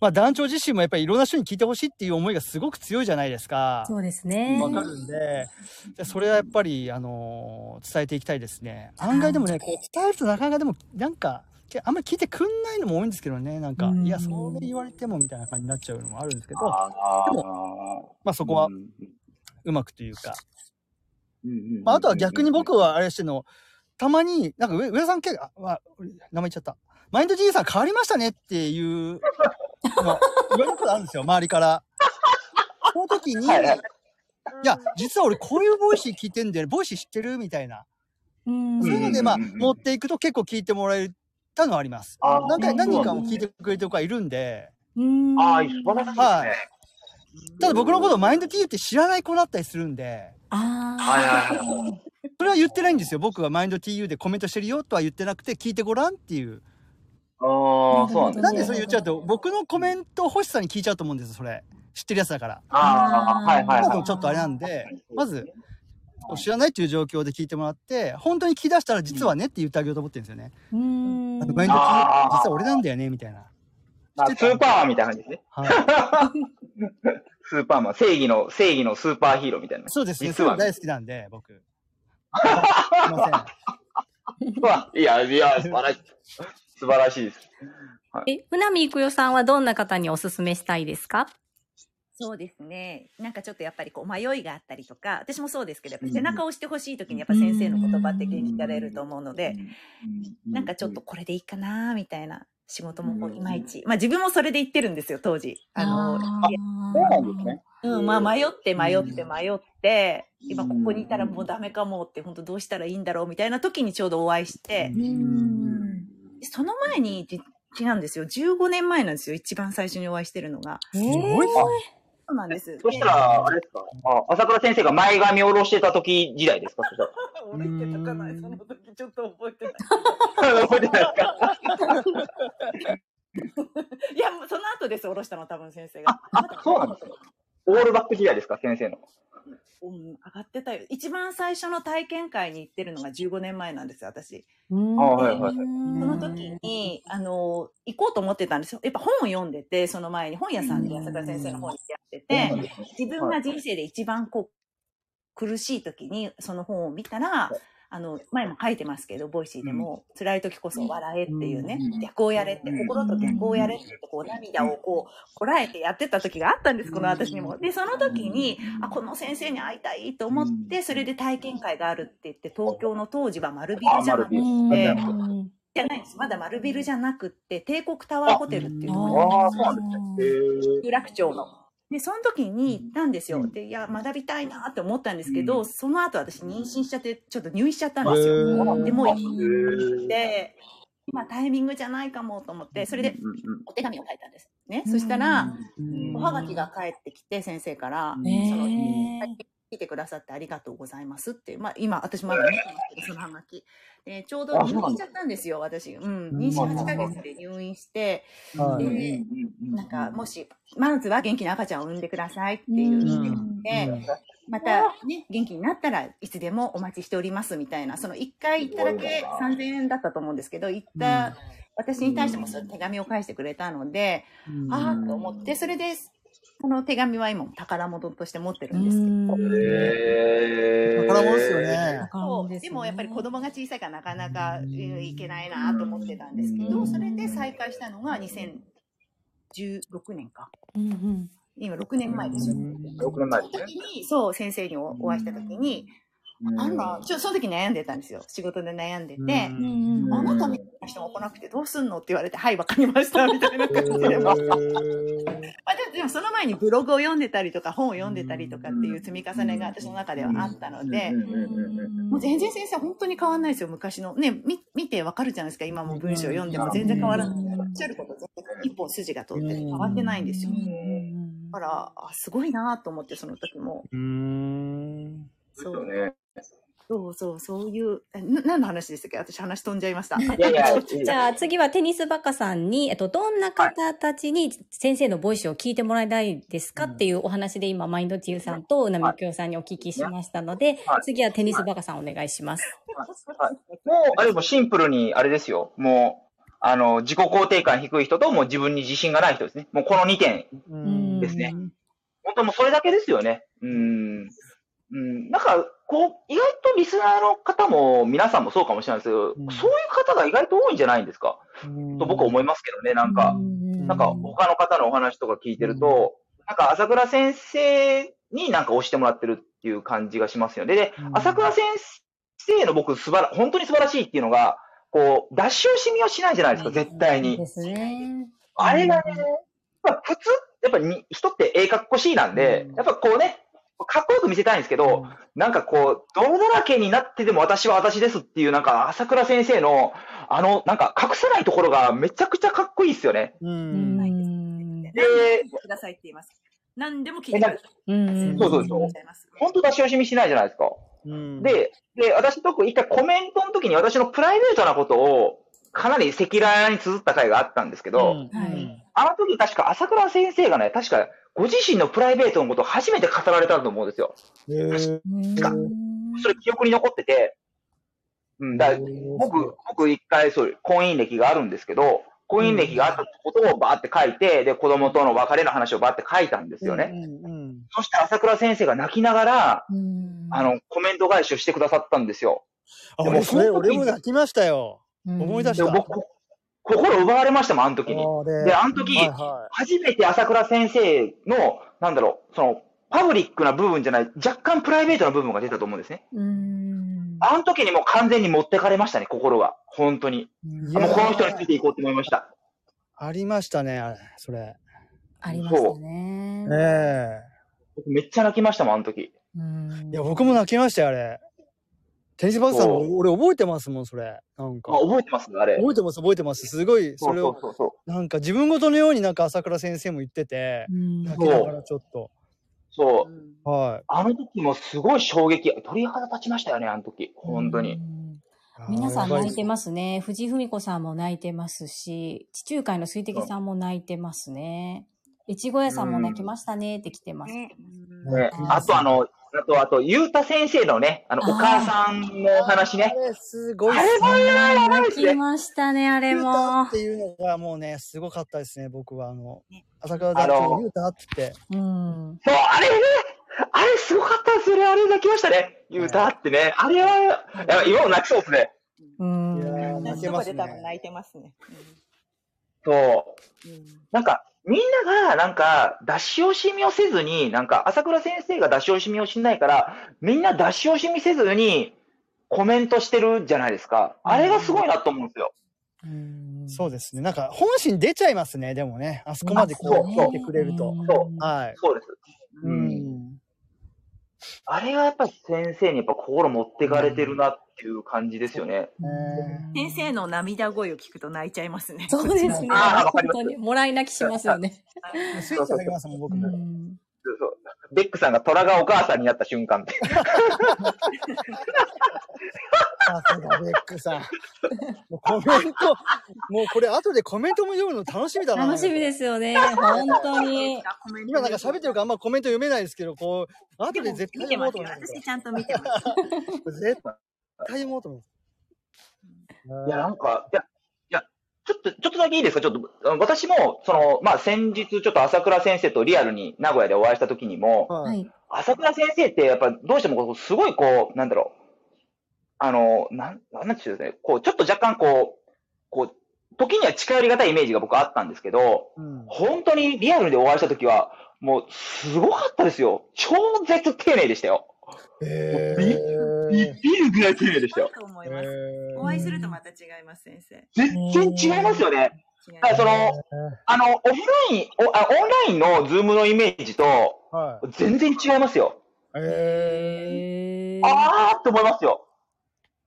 まあ団長自身もやっぱりいろんな人に聞いてほしいっていう思いがすごく強いじゃないですか。そうですね。わかるんで、でそれはやっぱり、あのー伝えていきたいですね。案外でもね、こう伝えるとなかなかでも、なんか、けあんまり聞いてくんないのも多いんですけどね、なんか、うん。いや、それ言われてもみたいな感じになっちゃうのもあるんですけど、あでまあそこはうまくというか、まああとは逆に僕はあれしてんの、たまに、なんか上上田さん結構、あ、わ名前言っちゃった。マインド G さん変わりましたねっていう、まあ言われることあるんですよ、周りから。その時に、はいや、実は俺こういうボイシー聞いてんで、ボイシー知ってるみたいな。うんそういうので、まあ、持っていくと結構聞いてもらえたのはあります。何回、何人かも聞いてくれてる子がいるんで、うんああ、素晴らしいですね。はいただ僕のことをマインド T って知らない子だったりするんで、あはいあ。はいはい。それは言ってないんですよ。僕はマインド TU でコメントしてるよとは言ってなくて、聞いてごらんっていう。ああ、そうなんですね。なんでそれ言っちゃうと、僕のコメント欲しさに聞いちゃうと思うんですそれ。知ってるやつだから。ああ、はいはいはい。ちょっとあれなんで、まず、知らないっていう状況で聞いてもらって、本当に聞き出したら実はねって言ってあげようと思ってるんですよね。うんマインド TU 実は俺なんだよね、みたいな。まあ、スーパーマンみたいな感じですね。はい。スーパーマン。正義の、正義のスーパーヒーローみたいな。そうですね。実はそういうの大好きなんで、僕。す いや、いや、素晴らしい。素晴らしいです。え、船見育代さんはどんな方にお勧めしたいですか？そうですね。なんかちょっとやっぱりこう迷いがあったりとか、私もそうですけど、背中を押してほしい時にやっぱ先生の言葉って元気が出ると思うので、なんかちょっとこれでいいかなみたいな仕事もこういまいち。まあ自分もそれで言ってるんですよ、当時。あの、いやそうなんですね。うん、まあ迷って迷って迷って、今ここにいたらもうダメかもって、本当どうしたらいいんだろうみたいな時にちょうどお会いして、うん。その前にじ違うんですよ。15年前なんですよ。一番最初にお会いしてるのが。えすごいーそうなんです。そしたら、あれですか？あ朝倉先生が前髪を下ろしてた時時代ですか？そしたら。覚えてたかないその時ちょっと覚えてない。覚えてないですかいや、その後です、下ろしたの、多分先生が。あ、あ、そうなんですか？オールバック時代ですか？先生の。うん、上がってたよ。一番最初の体験会に行ってるのが15年前なんですよ、私。うん。あはいはいはい。その時に、あの、行こうと思ってたんですよ。やっぱ本を読んでて、その前に本屋さんで朝倉先生の本に出会ってて、自分が人生で一番こう、苦しい時にその本を見たら、あの、前も書いてますけど、ボイシーでも、辛い時こそ笑えっていうね、逆をやれって、心と逆をやれって、こう、涙をこう、こらえてやってた時があったんです、この私にも。で、その時に、あ、この先生に会いたいと思って、それで体験会があるって言って、東京の当時は丸ビルじゃなくて、うん。じゃないです。まだ丸ビルじゃなくって、帝国タワーホテルっていうところ有楽町の。で、その時に行ったんですよ。で、いや、学びたいなって思ったんですけど、その後私妊娠しちゃって、ちょっと入院しちゃったんですよ。で、もう行ー。って、今タイミングじゃないかもと思って、それでお手紙を書いたんです。ね。そしたら、おはがきが返ってきて、先生から、ねその、え来てくださってありがとうございますって、まあ今私まだ見てますけど、そのハガキ。でちょうど入院しちゃったんですよ、私。うん。妊娠8ヶ月で入院して、はい。で、なんか、もし、まずは元気な赤ちゃんを産んでくださいっていううん。で、またね、元気になったらいつでもお待ちしておりますみたいな、その1回行っただけ3000円だったと思うんですけど、行った、私に対してもその手紙を返してくれたので、ああと思って、それで、この手紙は今も宝物として持ってるんですけど、宝物ですよね。そうでもやっぱり子供が小さいからなかなかうんいけないなと思ってたんですけど、それで再開したのが2016年か。うんうん今6年前ですよ。6年前ですね。時に、そう、先生におお会いした時に、あんな、ちょ、その時悩んでたんですよ。仕事で悩んでて、うんあなたみたいな人が来なくてどうすんのって言われて、はい、わかりました、みたいな感じで。もその前にブログを読んでたりとか、本を読んでたりとかっていう積み重ねが私の中ではあったので、もう全然先生本当に変わんないですよ、昔の。ね、み見てわかるじゃないですか、今も文章を読んでも全然変わらない。おっしゃること全然一本筋が通ってて変わってないんですよ。だから、あすごいなと思って、その時も。うーん。そうね。そうそう、そういう、えな何の話でしたっけ？私話飛んじゃいました。いやいや、じゃあ次はテニスバカさんに、えっと、どんな方たちに先生のボイスを聞いてもらいたいですかっていうお話で今、マインドティーさんとうなみきょうさんにお聞きしましたのではい、次はテニスバカさんお願いします。もう、あれもシンプルに、あれですよ。もう、あの、自己肯定感低い人と、もう自分に自信がない人ですね。もうこの2点。うんですね本当もうそれだけですよね。うん。うん。なんか、こう、意外とリスナーの方も、皆さんもそうかもしれないですけど、うんそういう方が意外と多いんじゃないんですか、と僕は思いますけどね。なんか、なんか他の方のお話とか聞いてると、なんか朝倉先生になんか押してもらってるっていう感じがしますよね。で、うん朝倉先生の僕素晴ら、本当に素晴らしいっていうのが、こう、出し惜しみはしないじゃないですか、絶対に。ですね。あれがね、普通、やっぱに人ってええかっこしいなんで、やっぱこうね、かっこよく見せたいんですけど、なんかこう、泥だらけになってでも私は私ですっていう、なんか朝倉先生の、あの、なんか隠せないところがめちゃくちゃかっこいいですよね。う。うんないんで、くださいって言います。何でも聞いてください。うんそうそうそう本当出し惜しみしないじゃないですか。うん、で、で、私特に一回コメントの時に私のプライベートなことをかなり赤裸々に綴った回があったんですけど、うんはいあの時確か朝倉先生がね、確かご自身のプライベートのことを初めて語られたと思うんですよ。へーうんそれ記憶に残ってて、うん、だ僕、僕一回そう、婚姻歴があるんですけど、婚姻歴があったことをバーって書いて、で、子供との別れの話をバーって書いたんですよね。うんうんそして朝倉先生が泣きながら、うんあの、コメント返しをしてくださったんですよ。あ、俺、それ、俺も泣きましたよ。思い出した。で僕、こ心奪われましたもん、あの時に。で、あの時、はいは初めて朝倉先生の、なんだろう、その、パブリックな部分じゃない、若干プライベートな部分が出たと思うんですね。うんあの時にもう完全に持ってかれましたね、心が。本当に。もうこの人についていこうって思いました。ありましたね、あれ、それ。ありましたね。え僕めっちゃ泣きましたもん、あの時。うんえいや、僕も泣きましたよ、あれ。テニスバカさん俺覚えてますもん、それ。なんかあ、。覚えてますあれ。覚えてます、覚えてます。すごい、それを、そうそうそう。なんか自分ごとのようになんか朝倉先生も言ってて、うん泣きながらちょっと。そう。うんはあの時もすごい衝撃。鳥肌立ちましたよね、あの時。本当に。うんい。皆さん泣いてまますね。藤井文子さんも泣いてますし、地中海の水滴さんも泣いてますね。越後屋さんも泣きましたねって来てます。うんあとあの、あと、あと、ゆうた先生のね、あの、お母さんのお話ね。あれ、すごいあれもやばいですね。泣きましたね、あれユータもっ。ていうのがもうね、すごかったですね、僕は。あのね、朝倉大あの地ユータって。うん。そう、あれね、あれすごかったですよね。あれ泣きましたね。ゆうたってね。あれは、や今も泣きそうですね。うん。いやー泣けますねで多分泣いてますね。そう。うんなんか、みんなが、なんか、出し惜しみをせずに、なんか、朝倉先生が出し惜しみをしないから、みんな出し惜しみせずに、コメントしてるじゃないですか。あれがすごいなと思うんですよ。うんそうですね。なんか、本心出ちゃいますね、でもね。あそこまでこう、そうそう聞いてくれると。そうはい。そうです。ううん。ん。あれがやっぱり先生にやっぱ心持ってかれてるなっていう感じですよね。先生の涙声を聞くと泣いちゃいますね。そうですね。あ本当に。もらい泣きしますよね。スイッチ入りますもん、僕も。うんそうそうベックさんが虎がお母さんになった瞬間って。さすがベックさん。もうコメント、もうこれ後でコメントも読むの楽しみだな。楽しみですよね。本当に。今なんか喋ってるからあんまコメント読めないですけど、こう、後で絶対。読もうと思います。私ちゃんと見てます。絶対読もうと思います。いや、なんか、いや、いや、ちょっと、ちょっとだけいいですか？ちょっと、私も、その、まあ、先日、ちょっと朝倉先生とリアルに名古屋でお会いした時にも、は。はいい。朝倉先生って、やっぱ、どうしてもこう、すごいこう、なんだろう、あの、なん、なんなんていうんですかね、こう、ちょっと若干こう、こう、時には近寄りがたいイメージが僕あったんですけど、うん。本当にリアルでお会いした時は、もう、すごかったですよ。超絶丁寧でしたよ。へビー。ビるぐらい丁寧でしたよ。と思います。へーお会いするとまた違います、先生。全然違いますよね。だからその、へあの、オフライン、おあオンラインのズームのイメージと、全然違いますよ。い。へへーあーって思いますよ。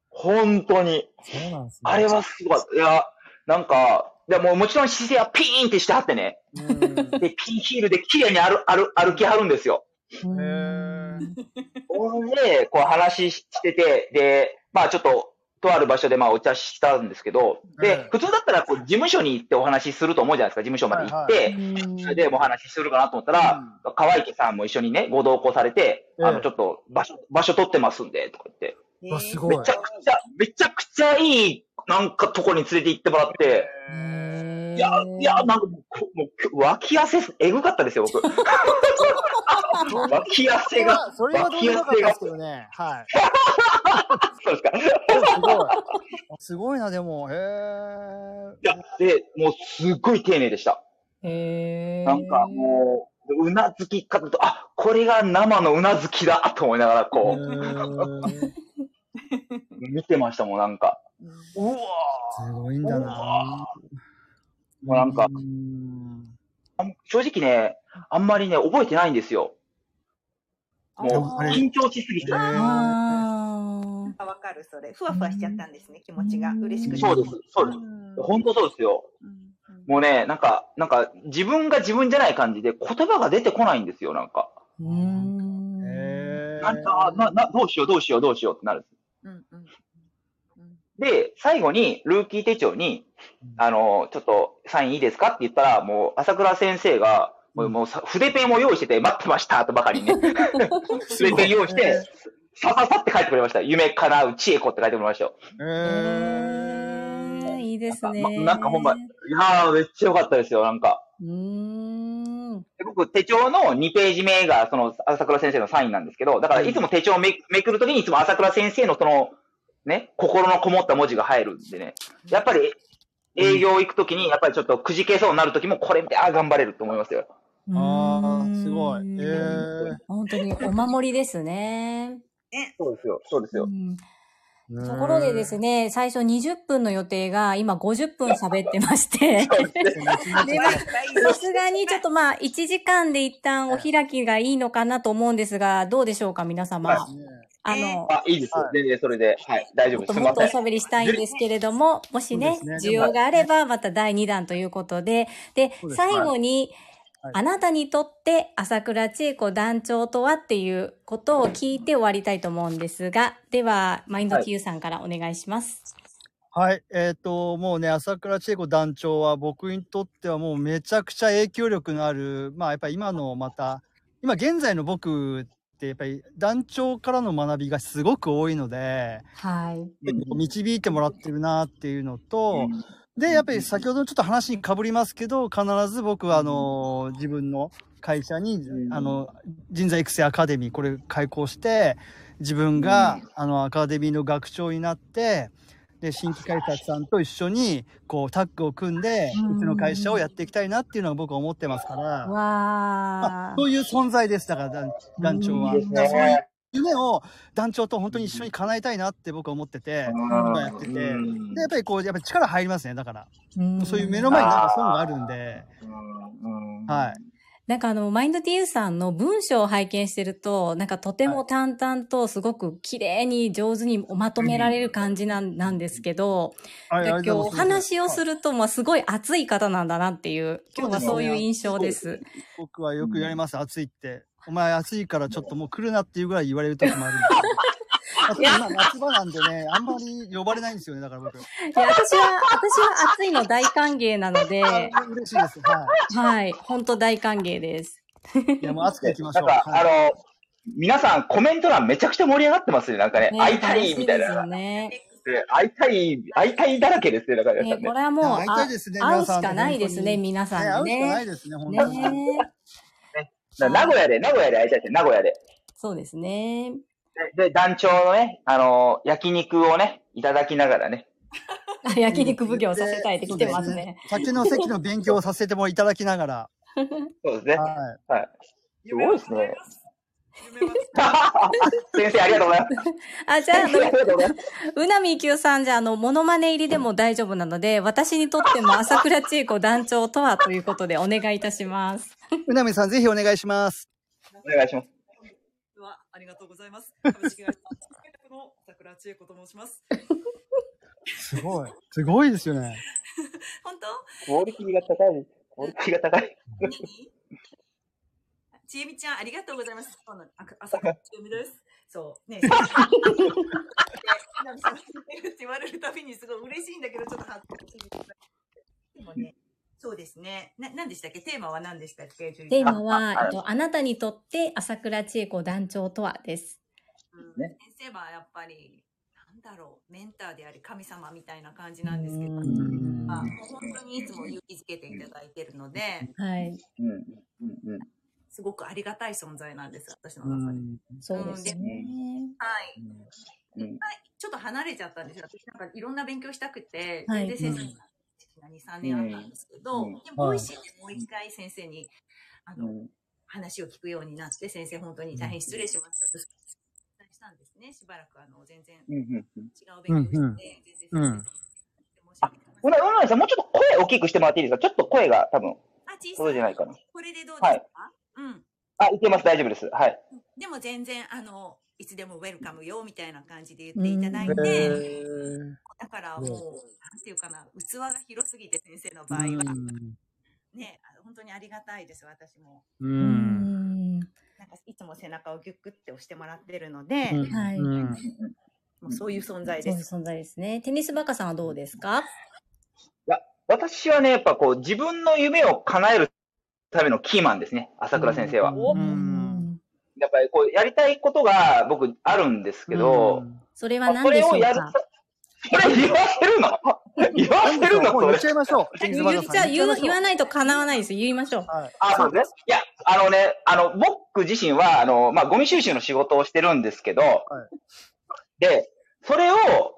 本当に。ー。そうなんですね。あれはすごかった。いや、なんか、でももちろん姿勢はピーンってしてはってね。うん。で、ピンヒールで綺麗に歩歩歩きはるんですよ。うん ほんで、こう話してて、で、まあちょっと、とある場所でまあお茶したんですけど、でうん、普通だったらこう事務所に行ってお話しすると思うじゃないですか、事務所まで行って、それでお話しするかなと思ったら、川池さんも一緒にね、ご同行されて、あの、ええちょっと場所、場所取ってますんで、とか言って、うわすごい。めちゃくちゃ、めちゃくちゃいい、なんかとこに連れて行ってもらって、へーいや、いや、なんかもう、こもう、脇汗、えぐかったですよ、僕。脇汗が、それはどうでもよかったですけどね。はい。そうですか？いすごい。すごいな、でも。へー。や、で、もう、すっごい丁寧でした。へーなんかもう、うなずき方と、あ、これが生のうなずきだと思いながら、こう、見てましたもん、なんか。うわすごいんだなもうなんか正直ね、あんまりね、覚えてないんですよ。もう、緊張しすぎて。わかる、それ。ふわふわしちゃったんですね、気持ちが。嬉しくて。そうです、そうです。ん本当そうですよ。うんもうね、なんか、なんか、自分が自分じゃない感じで言葉が出てこないんですよ、なんか。うーんなんか、あな、な、どうしよう、どうしよう、どうしようってなるんです。うんうんうんで、最後に、ルーキー手帳に、あの、ちょっと、サインいいですかって言ったら、もう、朝倉先生が、もう、もうさ筆ペンを用意してて、待ってましたとばかりにね。筆ペン用意して、さささって書いてくれました。夢叶う知恵子って書いてくれましたよ。へへーいいですね。まなんかほんまいやー、めっちゃ良かったですよ、なんか。うーん。で僕、手帳の2ページ目が、その、朝倉先生のサインなんですけど、だから、いつも手帳をめめくるときに、いつも朝倉先生のその、ね、心のこもった文字が入るんでね。やっぱり、営業行くときに、やっぱりちょっとくじけそうになるときも、これ見て、ああ、頑張れると思いますよ。あー、すごい。へうんー本当にお守りですね。そうですよ、そうですよ。うんところでですね、最初20分の予定が今50分喋ってまして、でまあさすがにちょっとまあ1時間で一旦お開きがいいのかなと思うんですが、どうでしょうか皆様。あの、あ、いいですはい。全然それで。はい。大丈夫です。もっとおし。ゃべりしたいんですけれども、もしね需要があれば、また第2弾ということで、で最後に、はいあなたにとって朝倉千恵子団長とはっていうことを聞いて終わりたいと思うんですが、では、マインド Q さんからお願いします。はい。えっ、と、もうね、朝倉千恵子団長は僕にとってはもうめちゃくちゃ影響力のある、まあやっぱり今のまた、今現在の僕ってやっぱり団長からの学びがすごく多いので、はい。導いてもらってるなっていうのと、で、やっぱり先ほどのちょっと話にかぶりますけど、必ず僕はあの、自分の会社に、あの、人材育成アカデミー、これ開講して、自分が、あの、アカデミーの学長になって、で、新規開発さんと一緒に、こう、タッグを組んで、うちの会社をやっていきたいなっていうのは僕は思ってますから、まわー。あそういう存在です、だから団、団長は。夢を団長と本当に一緒に叶えたいなって僕は思ってて、今やってて、で、やっぱりこう、やっぱり力入りますね、だから。うん。そういう目の前になんか本があるんで、うん。はい。なんかあの、マインド TU さんの文章を拝見してると、なんかとても淡々とすごく綺麗に上手にまとめられる感じなんなんですけど、はい今日お話をする。ると、まあすごい熱い方なんだなっていう、今日はそういう印象です。僕はよく言われます、暑いって。お前暑いからちょっともう来るなっていうぐらい言われる時もあるんです 今夏場なんでね、あんまり呼ばれないんですよね、だから僕。いや、私は、私は暑いの大歓迎なので、嬉しいです。ははい、本当大歓迎です。い。いや、もう暑く行きましょう。なんか、あはいの、皆さんコメント欄めちゃくちゃ盛り上がってますね。なんかね、ね会いたいみたい楽しですよな。ね。で会いたい、会いたいだらけですね。だから、ね、これはもう、会いたあいですね会う皆さんとしかないですね、皆さんにね会うしかないね。ですね、本当に。名古屋で、名古屋で会いたいですね。名古屋で。そうですね。で、で団長のね、あの、焼肉をね、いただきながらね。あ 焼肉奉行させたいって来てますね。酒の席の勉強をさせてもいただきながら。そうですね。ははい。すごいですね。先生、ありがとうございます。あ、じゃあ、うなみきゅうさん、じゃあ、あの、モノマネ入りでも大丈夫なので、私にとっても朝倉千恵子団長とはということでお願いいたします。い。うなみさん、ぜひお願いします。お願いします。はありがとうございます。株式会社の桜千恵子と申します。すごい。すごいですよね。本当？クオリティが高いです。クオリティが高い。何？ちえみちゃん、ありがとうございます。そうなのあ朝からちえみです。そう。ねえ。言われるたびにすごい嬉しいんだけど、ちょっと恥ずかしい。でもね、そうですね。な、何でしたっけ？テーマは何でしたっけ？テーマは、えっと、あなたにとって朝倉千恵子団長とはです。うんね先生はやっぱり、なんだろう、メンターであり神様みたいな感じなんですけど、うんまあ、もう本当にいつも勇気づけていただいてるので、はい。うん。うん。うん。すごくありがたい存在なんです、私のう中で。ん。そうですね。はい。うん。ちょっと離れちゃったんですよ。私なんかいろんな勉強したくて、はい全然先生が2、3年あったんですけど、うんで Voicy でもう一回先生に、あの、うん話を聞くようになって、先生本当に大変失礼しましたと。したんですね。しばらくあの、全然うん。うん。違う勉強をして、全然先生に申し訳ない。うな、うなみさん、もうちょっと声大きくしてもらっていいですか？ちょっと声が多分、あ、小そうじゃないかな。これでどうですか、うん。あ、いけます。大丈夫です。はい。でも全然、あの、いつでもウェルカムよ、みたいな感じで言っていただいうんて、へーだからもう、うんなんていうかな、器が広すぎて先生の場合は、ね、あ本当にありがたいです、私も。う。うんん。なんかいつも背中をギュッグって押してもらってるので、うんはいうんもうそういう存在です。そういう存在ですね。テニスバカさんはどうですか？私はね、やっぱこう、自分の夢を叶えるためのキーマンですね。朝倉先生は。おうんやっぱりこう、やりたいことが僕あるんですけど、それはまあ何でしょうそれをやるかそれ言わせるの？言わせるの？それ言っち。ゃいましょう。言っちゃ、言う言わないと叶わないです。言いましょう。はい。あ、そうですね。いや、あのね、あの、僕自身は、あの、まあ、ゴミ収集の仕事をしてるんですけど、で、それを、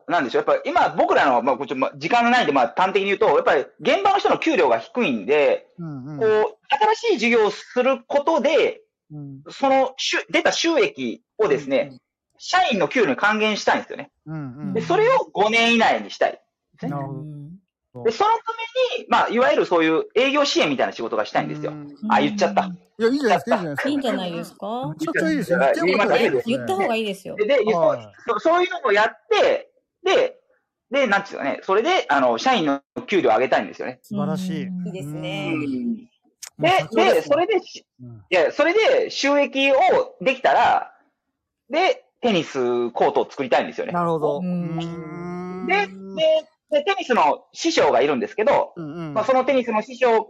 なんでしょう、やっぱり今僕らの、まあ、こっちまあ時間がないんで、まあ、端的に言うと、やっぱり現場の人の給料が低いんで、うんうんこう、新しい事業をすることで、うんその収出た収益をですね、社員の給料に還元したいんですよね。うんうんで、それを5年以内にしたい。で、そのために、まあ、いわゆるそういう営業支援みたいな仕事がしたいんですよ。あ、言っちゃった。いや、いいじゃないですか、いいんじゃないですか？めちゃくちゃいいですよ。言言ったね言った方がいいですよ。で、ではいそそういうのをやって、で、で、なんていうかね、それで、あの、社員の給料を上げたいんですよね。素晴らしい。うんいいですうね。でで、それでし、うんいや、それで収益をできたら、で、テニスコートを作りたいんですよね。なるほど。で、で、で、テニスの師匠がいるんですけど、うんうんまあ、そのテニスの師匠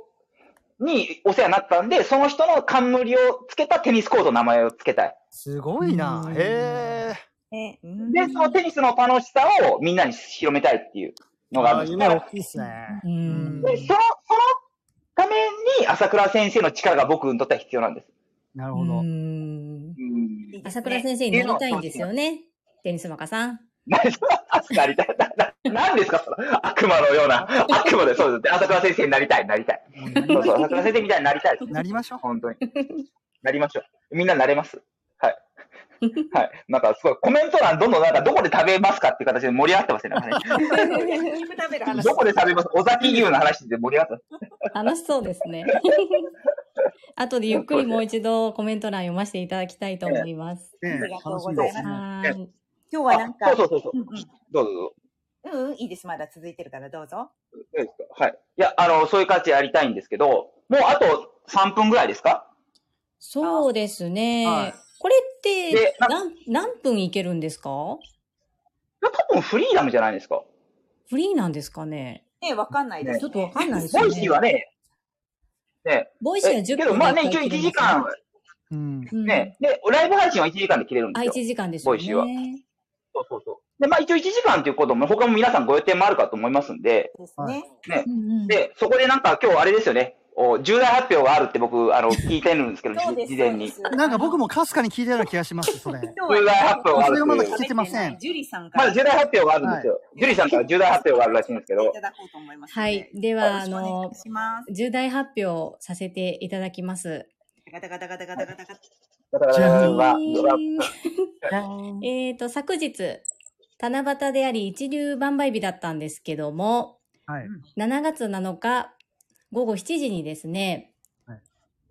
にお世話になったんで、その人の冠をつけたテニスコートの名前をつけたい。すごいなう。んへえ。で、そのテニスの楽しさをみんなに広めたいっていうのがあるんです夢大きいっすね。うんで、その、そのに朝倉先生の力が僕にとっては必要なんです。なるほど朝倉先生になりたいんですよね。テニスマカさん。な なりたい。な、ななんですかその悪魔のような。悪魔で、そうです。朝倉先生になりたい、なりたい。そうそう、朝倉先生みたいになりたいです。なりましょう。本当に。なりましょう。みんななれます。はい。はい。なんかすごい、コメント欄どんどんなんかどこで食べますかっていう形で盛り上がってますね。なんかね。どこで食べます？尾崎牛の話で盛り上がってます。楽しそうですね。後でゆっくりもう一度コメント欄読ませていただきたいと思います。あねりがとうございます。今日はなんか、あそうそうそうそう。うんどうぞどうぞ。うん、うん、いいです。まだ続いてるからどうぞ。はい。いや、あの、そういう形やりたいんですけど、もうあと3分ぐらいですか？そうですね。はいこれって何何分いけるんですか？多分フリーダムじゃないですか。フリーなんですかね？ねわかんないです、ちょっとわかんないですよね。 Voicyはね、ね、 Voicyは10分えけど、まあね、で一応1回切れます時間、うん。うんね、で、ライブ配信は1時間で切れるんであ、1すよ。時間ですよボイシーはね。そうそうそう。で、まあ一応1時間ということも、他も皆さんご予定もあるかと思いますんで、ですね。ね。うんうんで、そこでなんか今日あれですよね、お重大発表があるって僕、あの、聞いてるんですけど。事前に。なんか僕もかすかに聞いたような気がします、それ。今 重大発表があるそれはまだ聞いてませんジュリさんから。まだ重大発表があるんですよ。ジュリさんから重大発表があるらしいんですけどい、ただこうと思いますので。はい。では、あの。重大発表させていただきます。ガタガタガタガタガタガタ。だから、じゃあは、えっ、と、昨日、七夕であり一流万倍日だったんですけども、はい。7月7日午後7時にですね、はい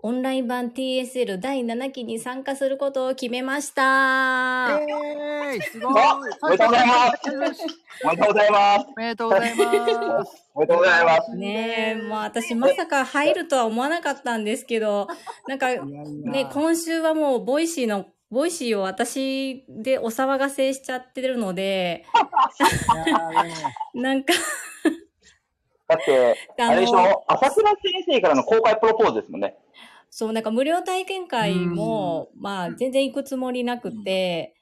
オンライン版 TSL 第7期に参加することを決めました。えーい、すごい。あおめでとうございますおめでとうございます。おめでとうございます。おめでとうございます。ねえ、もう私まさか入るとは思わなかったんですけど、なんかね、今週はもう Voicyの、 Voicyを私でお騒がせしちゃってるので、なんか、だって、あれでしょ？朝倉先生からの公開プロポーズですもんね。そう、なんか無料体験会も、まあ全然行くつもりなくて、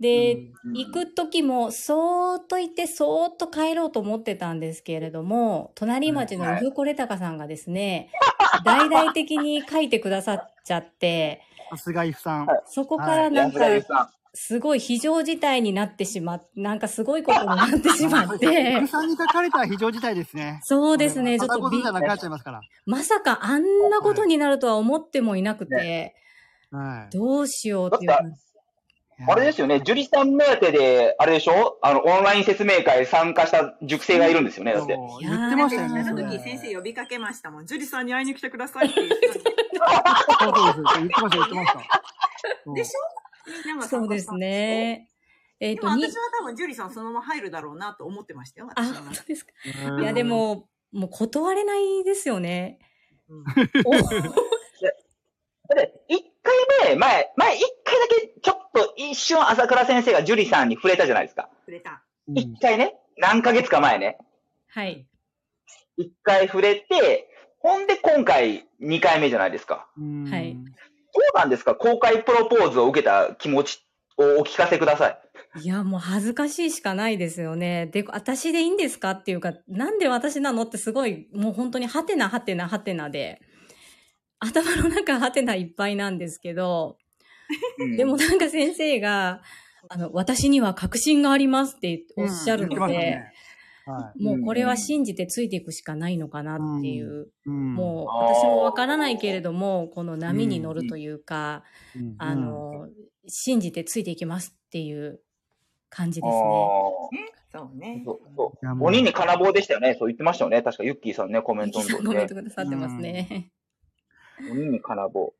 で、行く時も、そーっと行って、そーっと帰ろうと思ってたんですけれども、隣町のウフコレタカさんがですね、大々的に書いてくださっちゃって、さすがイフさん。そこからなんか。すごい非常事態になってしまっ、なんかすごいことになってしまってイフ、さんに書かれた非常事態ですね。そうですね、ちょっとび片言じゃなくなっちゃいますから。まさかあんなことになるとは思ってもいなくて、はい。どうしようっていう。あれですよね、樹里さん目当てで、あれでしょ？あの、オンライン説明会参加した塾生がいるんですよね、だって。そう言ってましたよね。あそれの時先生呼びかけましたもん。ジュリさんに会いに来てくださいって言って そうそうです。言ってました、言ってました。そうでしょ？みんながそうですね。えっ、と、にでも私は多分ジュリさんそのまま入るだろうなと思ってましたよ。あ、私は本当ですか。うんいや、で、も、もう断れないですよね。うんお だって、一回目、前、前一回だけ、ちょっと一瞬朝倉先生が樹里さんに触れたじゃないですか。くれた。うん一回ね、何ヶ月か前ね。はい。一回触れて、ほんで今回二回目じゃないですか。うんはいどうなんですか？公開プロポーズを受けた気持ちをお聞かせください。いや、もう恥ずかしいしかないですよね。で、私でいいんですかっていうか、なんで私なのってすごい、もう本当にハテナハテナハテナで、頭の中ハテナいっぱいなんですけど、うんでもなんか先生が、あの、私には確信がありますっておっしゃるので、うんはい。もうこれは信じてついていくしかないのかなっていう、うんもうあー私もわからないけれども、この波に乗るというか、うんあの、信じてついていきますっていう感じですね。そうねー。そうそうう。鬼に金棒でしたよね。そう言ってましたよね。確かユッキーさんね、コメントの時ねコメント。くださってますね。鬼に金棒。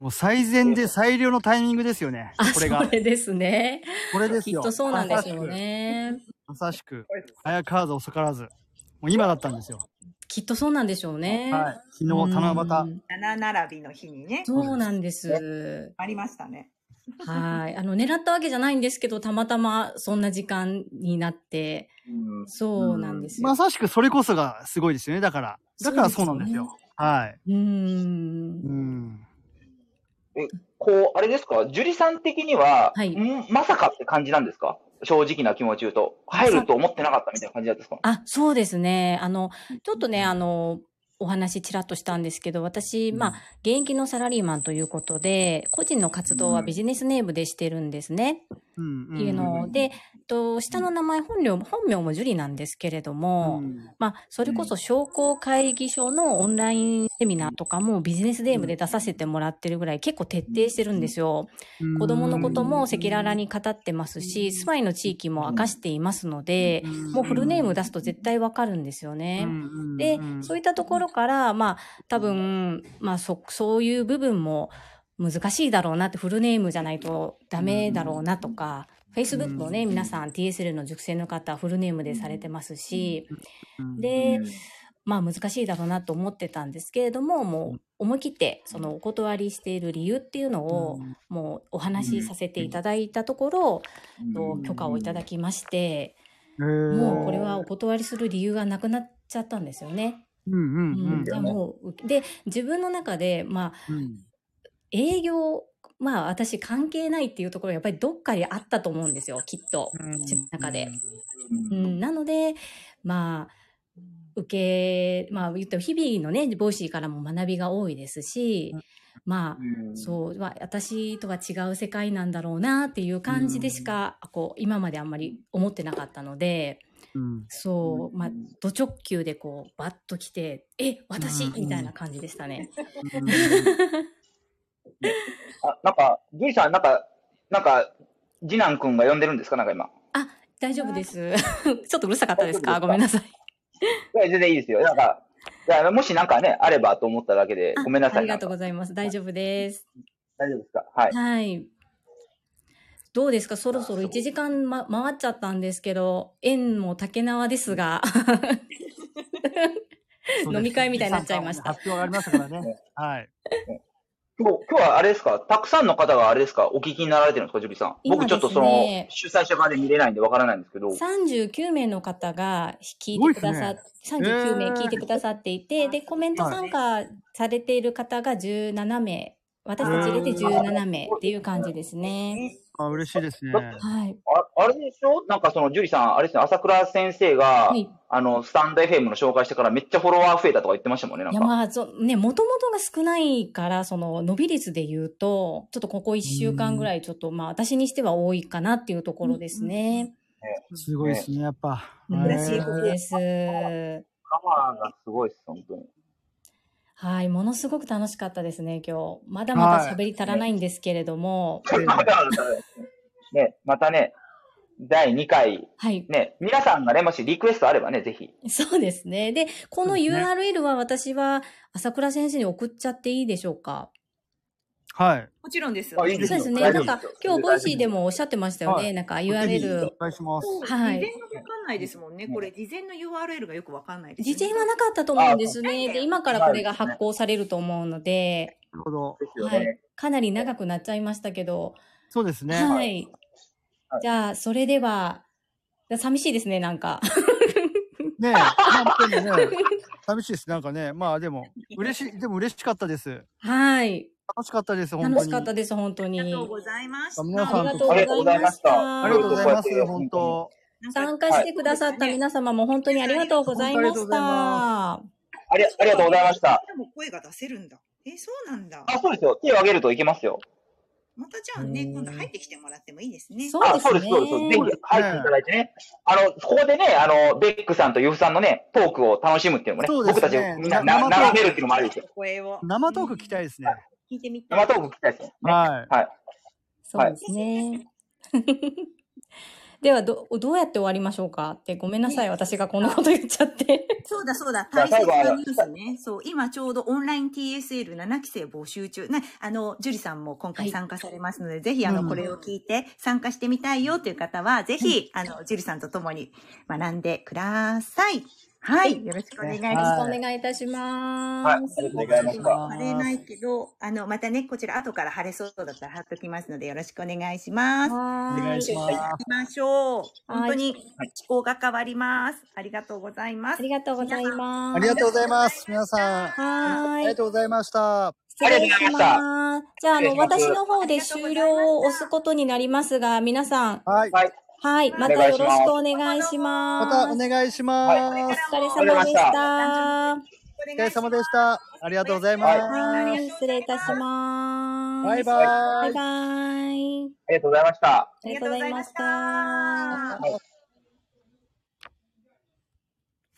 もう最善で最良のタイミングですよねあ、。これがそ。れですね。これですよ。きっとそうなんですよね。まさしく。早からず遅からず。もう今だったんですよ。きっとそうなんでしょうね。はい。昨日、七う夕。ん七並びの日にね、そうなんです。ありましたね。はい。あの、狙ったわけじゃないんですけど、たまたまそんな時間になって、うんそうなんですよ。まさしくそれこそがすごいですよね。だから。だからそうなんですよ。はい。うー。うんん。こう、あれですか、樹里さん的には、はいんまさかって感じなんですか？正直な気持ち言うと。入ると思ってなかったみたいな感じなんですか？あ、そうですね。あの、ちょっとね、あの、お話ちらっとしたんですけど、私、まあ、現役のサラリーマンということで、個人の活動はビジネスネームでしてるんですね。うん。っていうので、と下の名前、本名、本名もジュリなんですけれども、うん。まあ、それこそ商工会議所のオンラインセミナーとかもビジネスネームで出させてもらってるぐらい結構徹底してるんですよ。子供のことも赤裸々に語ってますし、住まいの地域も明かしていますので、もうフルネーム出すと絶対わかるんですよね。で、そういったところから、まあ、多分、まあ、そ、そういう部分も難しいだろうなって、フルネームじゃないとダメだろうなとか、Facebook もね、皆さん TSL の熟成の方、フルネームでされてますし、で、まあ難しいだろうなと思ってたんですけれども、もう思い切ってそのお断りしている理由っていうのをもうお話しさせていただいたところ、と許可をいただきまして、もうこれはお断りする理由がなくなっちゃったんですよね。うんうんううんん、じゃあもう、で、自分の中で、まあ、うん。営業、まあ私関係ないっていうところがやっぱりどっかにあったと思うんですよ、きっと。自分の中で。うん、なので、まあ、受け、まあ言っても日々のね、 Voicy からも学びが多いですし、まあ、そう、まあ、私とは違う世界なんだろうなっていう感じでしか、こう、今まであんまり思ってなかったので、うん。そう、まあ、ド直球でこう、バッと来て、え、私？うん。みたいな感じでしたね。あ、なんか、樹里さん、なんか、なんか、次男くんが呼んでるんですか？なんか今。大丈夫です。ちょっとうるさかったですか？ごめんなさい。いや、全然いいですよ。なんか、いやもしなんかね、あればと思っただけで、ごめんなさい。ありがとうございます。大丈夫です。大丈夫ですか？はい。はい。どうですか？そろそろ1時間、ま、回っちゃったんですけど、縁も竹縄ですが、飲み会みたいになっちゃいました発表がありましたから ね。はい。今日、今日はあれですか？たくさんの方があれですか？お聞きになられてるんですかジュリさん？今僕ちょっとそのね、主催者側で見れないんでわからないんですけど。39名の方が聞いてくださっ、す39名聞いてくださっていて、で、コメント参加されている方が17名、私たち入れて17名っていう感じですね。あ、嬉しいですね。はい。ああれでしょ？なんかその、ジュリさん、あれですね、朝倉先生が、はい。あの、スタンド FM の紹介してからめっちゃフォロワー増えたとか言ってましたもんね、なんいや、か。まあ、そう、ね、もともとが少ないから、その、伸び率で言うと、ちょっとここ1週間ぐらい、ちょっと、まあ、私にしては多いかなっていうところですね。すごいですね、やっぱ。うん嬉しいです。カマーがすごいです、本当に。はい、ものすごく楽しかったですね、今日。まだまだ喋り足らないんですけれども、またね、またね、第2回、はい。ね、皆さんがね、もしリクエストあればね、ぜひ。そうですね。で、この URL は私は朝倉先生に送っちゃっていいでしょうか？はい。もちろんです。あいいですよそうですね。なんか、今日 Voicyでもおっしゃってましたよね。はいなんか URL お。願いします。はい事前がわかんないですもんね。これ、事前の URL がよくわかんないです、事前はなかったと思うんですね。あで、今からこれが発行されると思うので、なるほど。はいね。かなり長くなっちゃいましたけど、そうですね。はい。はいじゃあ、それでは、寂しいですね、なんか。ねえ、まあ、でもね、寂しいです。なんかね、まあでも、嬉しい、でも嬉しかったです。はい。楽しかったです、本当に。楽しかったです、本当に。ありがとうございました。皆さんありがとうございました。ありがとうございます、本当。参加してくださった皆様も本当にありがとうございました。ありがとうございまありありがとうございました。でも声が出せるんだ。え、そうなんだ。あ、そうですよ。手を挙げるといけますよ。またじゃあね、今度入ってきてもらってもいいですね。あ、そうですそうです、そうです。ねぜひ入っていただいてね。あの、ここでね、あの、ベックさんとユフさんのね、トークを楽しむっていうのもね、僕たちみんな並べるっていうのもあるんですよ。声を生トーク聞きたいですね。聞いてみたい。生トーク聞きたいですよ。ねはい。はい。そうですね。ではど、どうやって終わりましょうかって、ごめんなさい。私がこんなこと言っちゃって。そうだそうだ、大切なニュースね。そう、今ちょうどオンライン TSL7 期生募集中。ね、あの、樹里さんも今回参加されますので、ぜひあの、うんこれを聞いて参加してみたいよという方は、ぜひ、あの、樹里さんと共に学んでください。はい。よろしくお願いします。お願いいたします。はい、ありがとうございました。貼れないけど、あの、またね、こちら後から貼れそうだったら貼っときますので、よろしくお願いします。お願いします行きましょう。本当にはい思考が変わります。ありがとうございますあり。がとうございます。ありがとうございます。皆さん、あはーい。りがとうございました。失礼します。じゃあ、あの、私の方で終了を押すことになりますが、皆さん、はい。はい。はい、またよろしくお願いします。またお願いします。お疲れ様でした。おお疲れ様でした。ありがとうございます。はい、失礼いたします。バイバイ。バイバイ。ありがとうございました。ありがとうございました。ありがとうございました